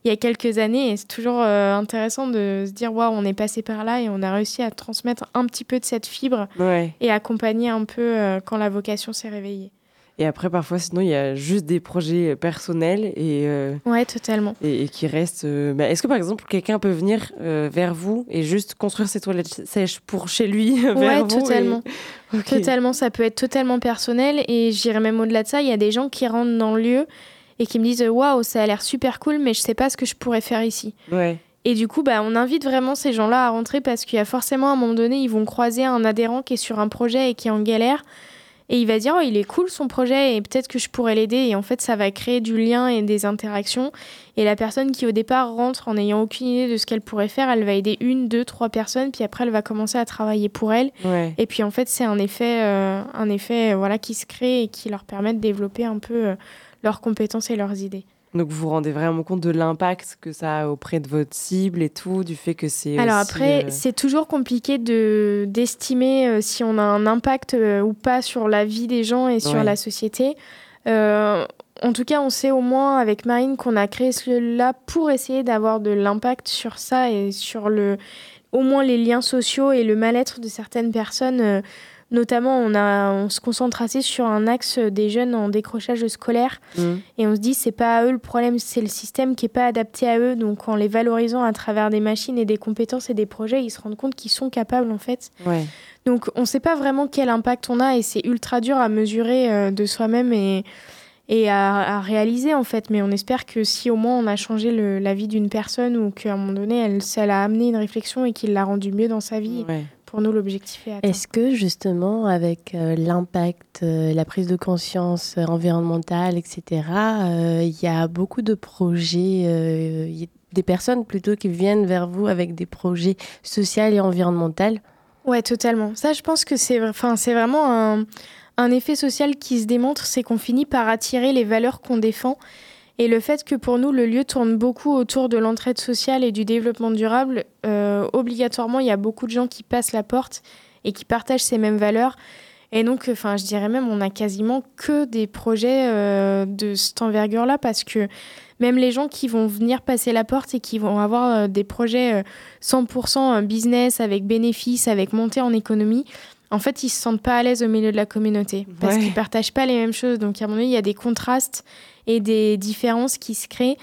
il y a quelques années. Et c'est toujours euh, intéressant de se dire waouh, on est passé par là et on a réussi à transmettre un petit peu de cette fibre Ouais. et accompagner un peu euh, quand la vocation s'est réveillée. Et après, parfois, sinon, il y a juste des projets personnels et, euh, Ouais, totalement. et, et qui restent. euh, bah, Est-ce que, par exemple, quelqu'un peut venir euh, vers vous et juste construire ses toilettes sèches pour chez lui vers Ouais, vous totalement. et-. Totalement, ça peut être totalement personnel et j'irais même au-delà de ça. Il y a des gens qui rentrent dans le lieu et qui me disent waouh, ça a l'air super cool, mais je sais pas ce que je pourrais faire ici. Ouais. Et du coup, bah, on invite vraiment ces gens-là à rentrer parce qu'il y a forcément à un moment donné, ils vont croiser un adhérent qui est sur un projet et qui est en galère. Et il va dire, oh, il est cool son projet et peut-être que je pourrais l'aider. Et en fait, ça va créer du lien et des interactions. Et la personne qui au départ rentre en n'ayant aucune idée de ce qu'elle pourrait faire, elle va aider une, deux, trois personnes. Puis après, elle va commencer à travailler pour elle. Ouais. Et puis en fait, c'est un effet, euh, un effet euh, voilà, qui se crée et qui leur permet de développer un peu euh, leurs compétences et leurs idées. Donc, vous vous rendez vraiment compte de l'impact que ça a auprès de votre cible et tout, du fait que c'est. Alors aussi, après, euh, c'est toujours compliqué de d'estimer euh, si on a un impact euh, ou pas sur la vie des gens et sur Ouais. la société. En tout cas, on sait au moins avec Marine qu'on a créé cela pour essayer d'avoir de l'impact sur ça et sur le, au moins les liens sociaux et le mal-être de certaines personnes. Notamment, on, a, on se concentre assez sur un axe des jeunes en décrochage scolaire. Mhm. Et on se dit, c'est pas à eux le problème, c'est le système qui est pas adapté à eux. Donc, en les valorisant à travers des machines et des compétences et des projets, ils se rendent compte qu'ils sont capables, en fait. Ouais. Donc, on sait pas vraiment quel impact on a et c'est ultra dur à mesurer euh, de soi-même et, et à, à réaliser, en fait. Mais on espère que si au moins on a changé le- la vie d'une personne ou qu'à un moment donné, elle, ça l'a amené une réflexion et qu'il l'a rendu mieux dans sa vie, Ouais. Pour nous, l'objectif est atteint. Est-ce que justement, avec euh, l'impact, euh, la prise de conscience euh, environnementale, etc., il y a beaucoup de projets, il y a des personnes plutôt qui viennent vers vous avec des projets sociaux et environnementaux Ouais, totalement. Ça, je pense que c'est enfin, c'est vraiment un, un effet social qui se démontre, c'est qu'on finit par attirer les valeurs qu'on défend. Et le fait que pour nous, le lieu tourne beaucoup autour de l'entraide sociale et du développement durable, euh, obligatoirement, il y a beaucoup de gens qui passent la porte et qui partagent ces mêmes valeurs. Et donc, enfin, je dirais même, on a quasiment que des projets euh, de cette envergure-là parce que même les gens qui vont venir passer la porte et qui vont avoir euh, des projets euh, 100% business avec bénéfices, avec montée en économie, en fait, ils se sentent pas à l'aise au milieu de la communauté parce Ouais. qu'ils partagent pas les mêmes choses. Donc, à un moment donné, il y a des contrastes et des différences qui se créent.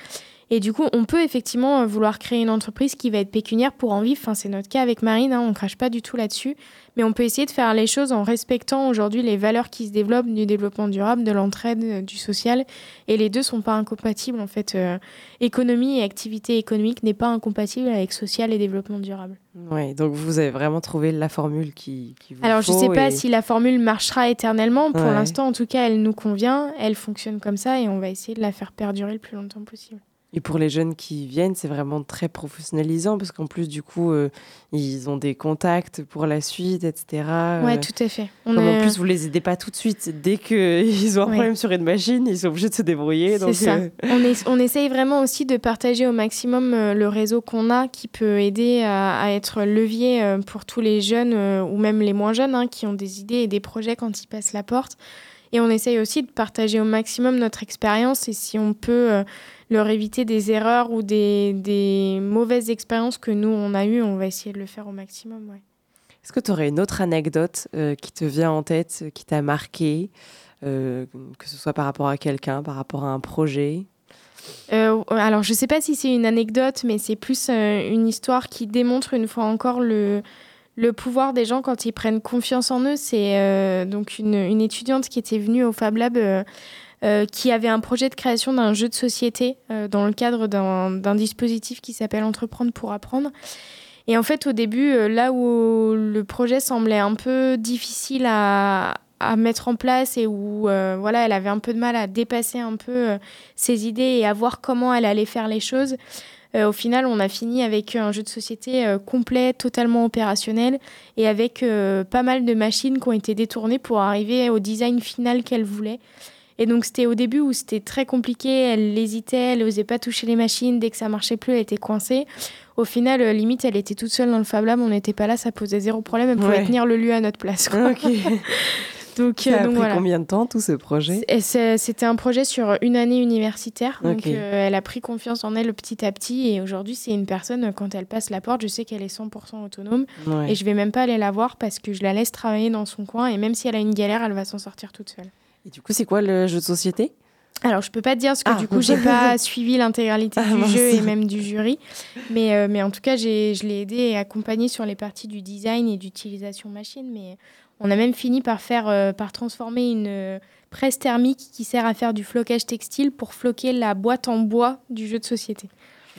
Et du coup, on peut effectivement euh, vouloir créer une entreprise qui va être pécuniaire pour en vivre. Enfin, c'est notre cas avec Marine, hein, on crache pas du tout là-dessus. Mais on peut essayer de faire les choses en respectant aujourd'hui les valeurs qui se développent du développement durable, de l'entraide, euh, du social. Et les deux sont pas incompatibles. En fait, Euh, économie et activité économique n'est pas incompatible avec social et développement durable. Ouais, donc vous avez vraiment trouvé la formule qui, qui vous Alors, je faut sais pas et- si la formule marchera éternellement. Pour Ouais. l'instant, en tout cas, elle nous convient, elle fonctionne comme ça et on va essayer de la faire perdurer le plus longtemps possible. Et pour les jeunes qui viennent, c'est vraiment très professionnalisant parce qu'en plus, du coup, euh, ils ont des contacts pour la suite, etc. Ouais, Euh, tout à fait. comme est- En plus, vous les aidez pas tout de suite. Dès qu'ils ont un Ouais. problème sur une machine, ils sont obligés de se débrouiller. C'est ça. euh, On, est- on essaye vraiment aussi de partager au maximum le réseau qu'on a qui peut aider à, à être levier pour tous les jeunes ou même les moins jeunes hein, qui ont des idées et des projets quand ils passent la porte. Et on essaye aussi de partager au maximum notre expérience et si on peut euh, leur éviter des erreurs ou des, des mauvaises expériences que nous on a eues, on va essayer de le faire au maximum. Ouais. Est-ce que tu aurais une autre anecdote euh, qui te vient en tête, euh, qui t'a marqué, euh, que ce soit par rapport à quelqu'un, par rapport à un projet? Euh, alors, je sais pas si c'est une anecdote, mais c'est plus une histoire qui démontre une fois encore le, le pouvoir des gens quand ils prennent confiance en eux. C'est euh, donc une, étudiante qui était venue au Fab Lab. euh, euh, qui avait un projet de création d'un jeu de société dans le cadre d'un dispositif qui s'appelle Entreprendre pour apprendre. Et en fait, au début, là où le projet semblait un peu difficile à, mettre en place et où voilà, elle avait un peu de mal à dépasser un peu ses idées et à voir comment elle allait faire les choses. Euh, au final, on a fini avec un jeu de société euh, complet, totalement opérationnel et avec euh, pas mal de machines qui ont été détournées pour arriver au design final qu'elle voulait. Et donc, c'était au début où c'était très compliqué. Elle hésitait, elle n'osait pas toucher les machines. Dès que ça marchait plus, elle était coincée. Au final, euh, limite, elle était toute seule dans le Fab Lab. On n'était pas là, ça posait zéro problème. Elle pouvait Ouais. tenir le lieu à notre place. quoi. donc, Ça euh, a donc pris voilà. combien de temps tout ce projet C'était un projet sur une année universitaire. Donc, euh, elle a pris confiance en elle petit à petit. Et aujourd'hui, c'est une personne, quand elle passe la porte, je sais qu'elle est 100% autonome. Ouais. Et je vais même pas aller la voir parce que je la laisse travailler dans son coin. Et même si elle a une galère, elle va s'en sortir toute seule. Et du coup, c'est quoi le jeu de société? Alors, je peux pas te dire parce que Ah. du coup, j'ai pas suivi l'intégralité Ah, du mince. jeu et même du jury. Mais, euh, mais en tout cas, je l'ai aidé et accompagné sur les parties du design et d'utilisation machine. Mais on a même fini par faire, euh, par transformer une euh, presse thermique qui sert à faire du flocage textile pour floquer la boîte en bois du jeu de société.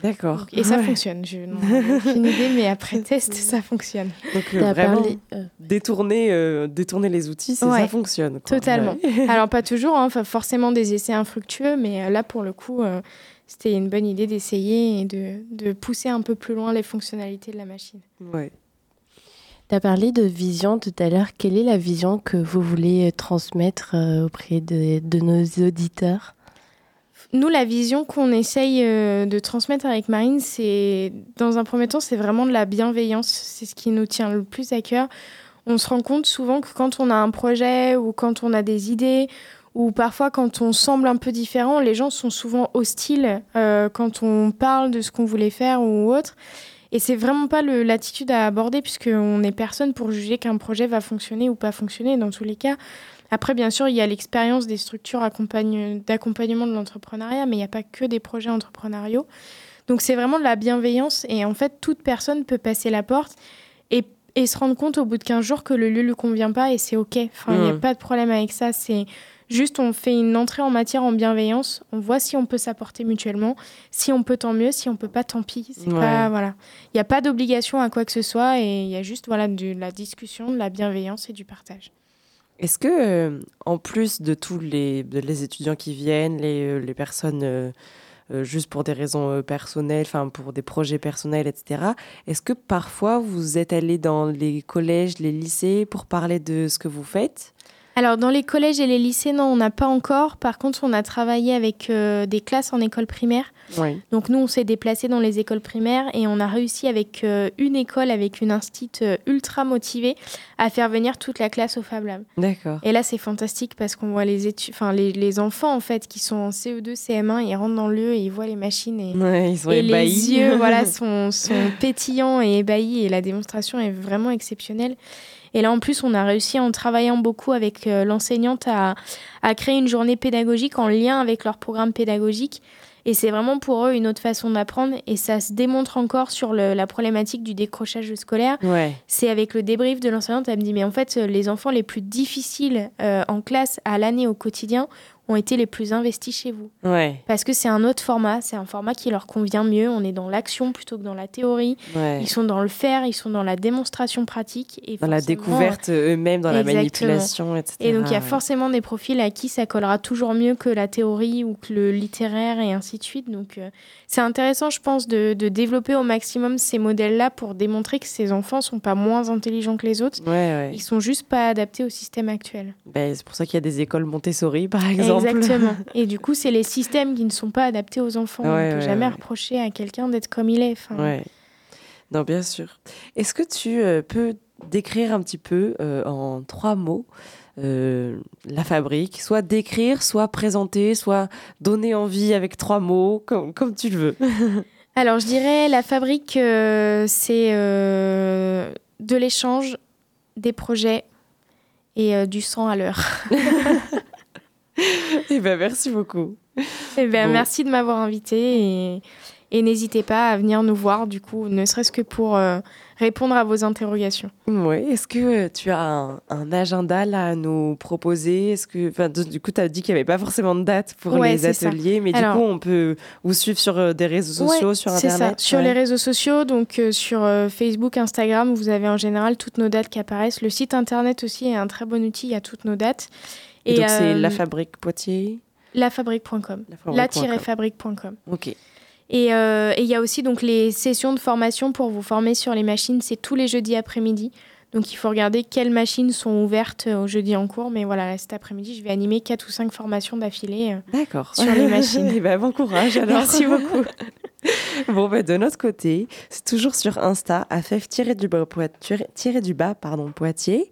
D'accord. Et ça Ouais. fonctionne. Je n'en ai aucune idée, mais après test, ça fonctionne. Donc, euh, vraiment, parlé, euh, détourner, euh, détourner les outils, ça fonctionne. quoi. Totalement. Ouais. Alors pas toujours, hein, enfin, forcément des essais infructueux, mais euh, là pour le coup, euh, c'était une bonne idée d'essayer et de, de pousser un peu plus loin les fonctionnalités de la machine. Ouais. Tu as parlé de vision tout à l'heure. Quelle est la vision que vous voulez euh, transmettre euh, auprès de, nos auditeurs? Nous, la vision qu'on essaye euh, de transmettre avec Marine, c'est, dans un premier temps, c'est vraiment de la bienveillance. C'est ce qui nous tient le plus à cœur. On se rend compte souvent que quand on a un projet ou quand on a des idées ou parfois quand on semble un peu différent, les gens sont souvent hostiles quand on parle de ce qu'on voulait faire ou autre. Et c'est vraiment pas l'attitude à aborder puisqu'on n'est personne pour juger qu'un projet va fonctionner ou pas fonctionner dans tous les cas. Après, bien sûr, il y a l'expérience des structures accompagne- d'accompagnement de l'entrepreneuriat, mais il n'y a pas que des projets entrepreneuriaux. Donc c'est vraiment de la bienveillance et en fait, toute personne peut passer la porte et, et se rendre compte au bout de 15 jours que le lieu ne lui convient pas et c'est OK. Enfin, il n'y a Mm. pas de problème avec ça. C'est juste, on fait une entrée en matière en bienveillance, on voit si on peut s'apporter mutuellement. Si on peut, tant mieux. Si on peut pas, tant pis. C'est Ouais. pas, voilà. Il n'y a pas d'obligation à quoi que ce soit et il y a juste voilà, de la discussion, de la bienveillance et du partage. Est-ce que, euh, en plus de tous les, de- les étudiants qui viennent, les, euh, les personnes euh, euh, juste pour des raisons personnelles, enfin pour des projets personnels, etc., est-ce que parfois vous êtes allé dans les collèges, les lycées pour parler de ce que vous faites? Alors, dans les collèges et les lycées, non, on n'a pas encore. Par contre, on a travaillé avec euh, des classes en école primaire. Oui. Donc, nous, on s'est déplacé dans les écoles primaires et on a réussi avec euh, une école, avec une instite euh, ultra motivée, à faire venir toute la classe au Fab Lab. D'accord. Et là, c'est fantastique parce qu'on voit les, enfin, les, les enfants, en fait, qui sont en E CE2, CM1, ils rentrent dans le lieu et ils voient les machines et, Ouais, ils sont et ébahis. les yeux voilà, sont, sont pétillants et ébahis et la démonstration est vraiment exceptionnelle. Et là, en plus, on a réussi en travaillant beaucoup avec euh, l'enseignante à, à créer une journée pédagogique en lien avec leur programme pédagogique. Et c'est vraiment pour eux une autre façon d'apprendre. Et ça se démontre encore sur le- la problématique du décrochage scolaire. Ouais. C'est avec le débrief de l'enseignante, elle me dit, mais en fait, euh, les enfants les plus difficiles euh, en classe à l'année au quotidien, ont été les plus investis chez vous. Ouais. Parce que c'est un autre format, c'est un format qui leur convient mieux. On est dans l'action plutôt que dans la théorie. Ouais. Ils sont dans le faire, ils sont dans la démonstration pratique. Et Dans la découverte eux-mêmes, dans la manipulation, etc. Et donc il y a forcément des profils à qui ça collera toujours mieux que la théorie ou que le littéraire et ainsi de suite. Donc euh, c'est intéressant, je pense, de, de développer au maximum ces modèles-là pour démontrer que ces enfants sont pas moins intelligents que les autres. Ouais, ouais. Ils sont juste pas adaptés au système actuel. Ben, c'est pour ça qu'il y a des écoles Montessori, par exemple. Exactement. Et du coup, c'est les systèmes qui ne sont pas adaptés aux enfants. Ouais, On ne ouais, peut jamais ouais. reprocher à quelqu'un d'être comme il est. Enfin. Non, bien sûr. Est-ce que tu euh, peux décrire un petit peu euh, en trois mots euh, la fabrique, soit décrire, soit présenter, soit donner envie avec trois mots, comme, comme tu le veux. Alors, je dirais la fabrique, euh, c'est euh, de l'échange, des projets et du sang à l'heure. Eh ben, merci beaucoup. Eh ben, Bon. Merci de m'avoir invité et, et n'hésitez pas à venir nous voir, du coup, ne serait-ce que pour euh, répondre à vos interrogations. Oui, est-ce que euh, tu as un, un agenda là à nous proposer? Est-ce que, enfin, du coup, tu as dit qu'il n'y avait pas forcément de date pour Ouais, les ça. ateliers, mais Alors- du coup, on peut vous suivre sur euh, des réseaux sociaux, Ouais, sur c'est Internet? ça. Sur les réseaux sociaux, donc euh, sur Facebook, Instagram, vous avez en général toutes nos dates qui apparaissent. Le site internet aussi est un très bon outil, il y a toutes nos dates. Et, donc, c'est euh, la fabrique Poitiers lafabrique.com. Lafabrique.com. Ok. Et euh, et il y a aussi donc les sessions de formation pour vous former sur les machines, c'est tous les jeudis après-midi. Donc il faut regarder quelles machines sont ouvertes euh, au jeudi en cours. Mais voilà, là, cet après-midi, je vais animer 4 ou 5 formations d'affilée euh, D'accord. sur les machines. Eh ben, bon courage alors. Merci beaucoup. bon, ben, de notre côté, c'est toujours sur Insta, affef-du-bas pardon, Poitiers.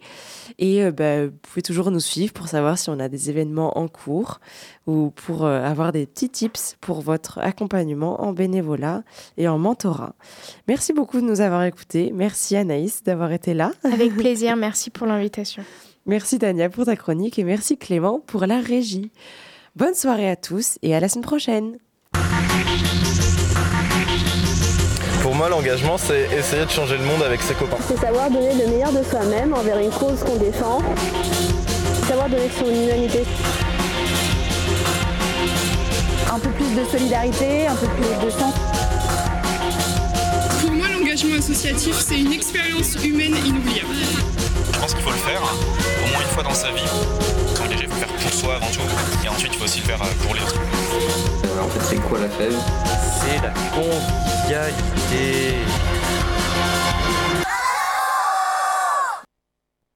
Et euh, ben, vous pouvez toujours nous suivre pour savoir si on a des événements en cours ou pour euh, avoir des petits tips pour votre accompagnement en bénévolat et en mentorat. Merci beaucoup de nous avoir écoutés. Merci Anaïs d'avoir été là. Avec plaisir, merci pour l'invitation. Merci Tania pour ta chronique et merci Clément pour la régie. Bonne soirée à tous et à la semaine prochaine. Pour moi, l'engagement, c'est essayer de changer le monde avec ses copains. C'est savoir donner le meilleur de soi-même envers une cause qu'on défend. Savoir donner son humanité. Un peu plus de solidarité, un peu plus de sens. Pour moi, l'engagement associatif, c'est une expérience humaine inoubliable. Je pense qu'il faut le faire au moins une fois dans sa vie. S'engager, il faut le faire pour soi avant tout. Et ensuite, il faut aussi le faire euh, pour les autres. En fait, c'est quoi la fève? C'est la convivialité.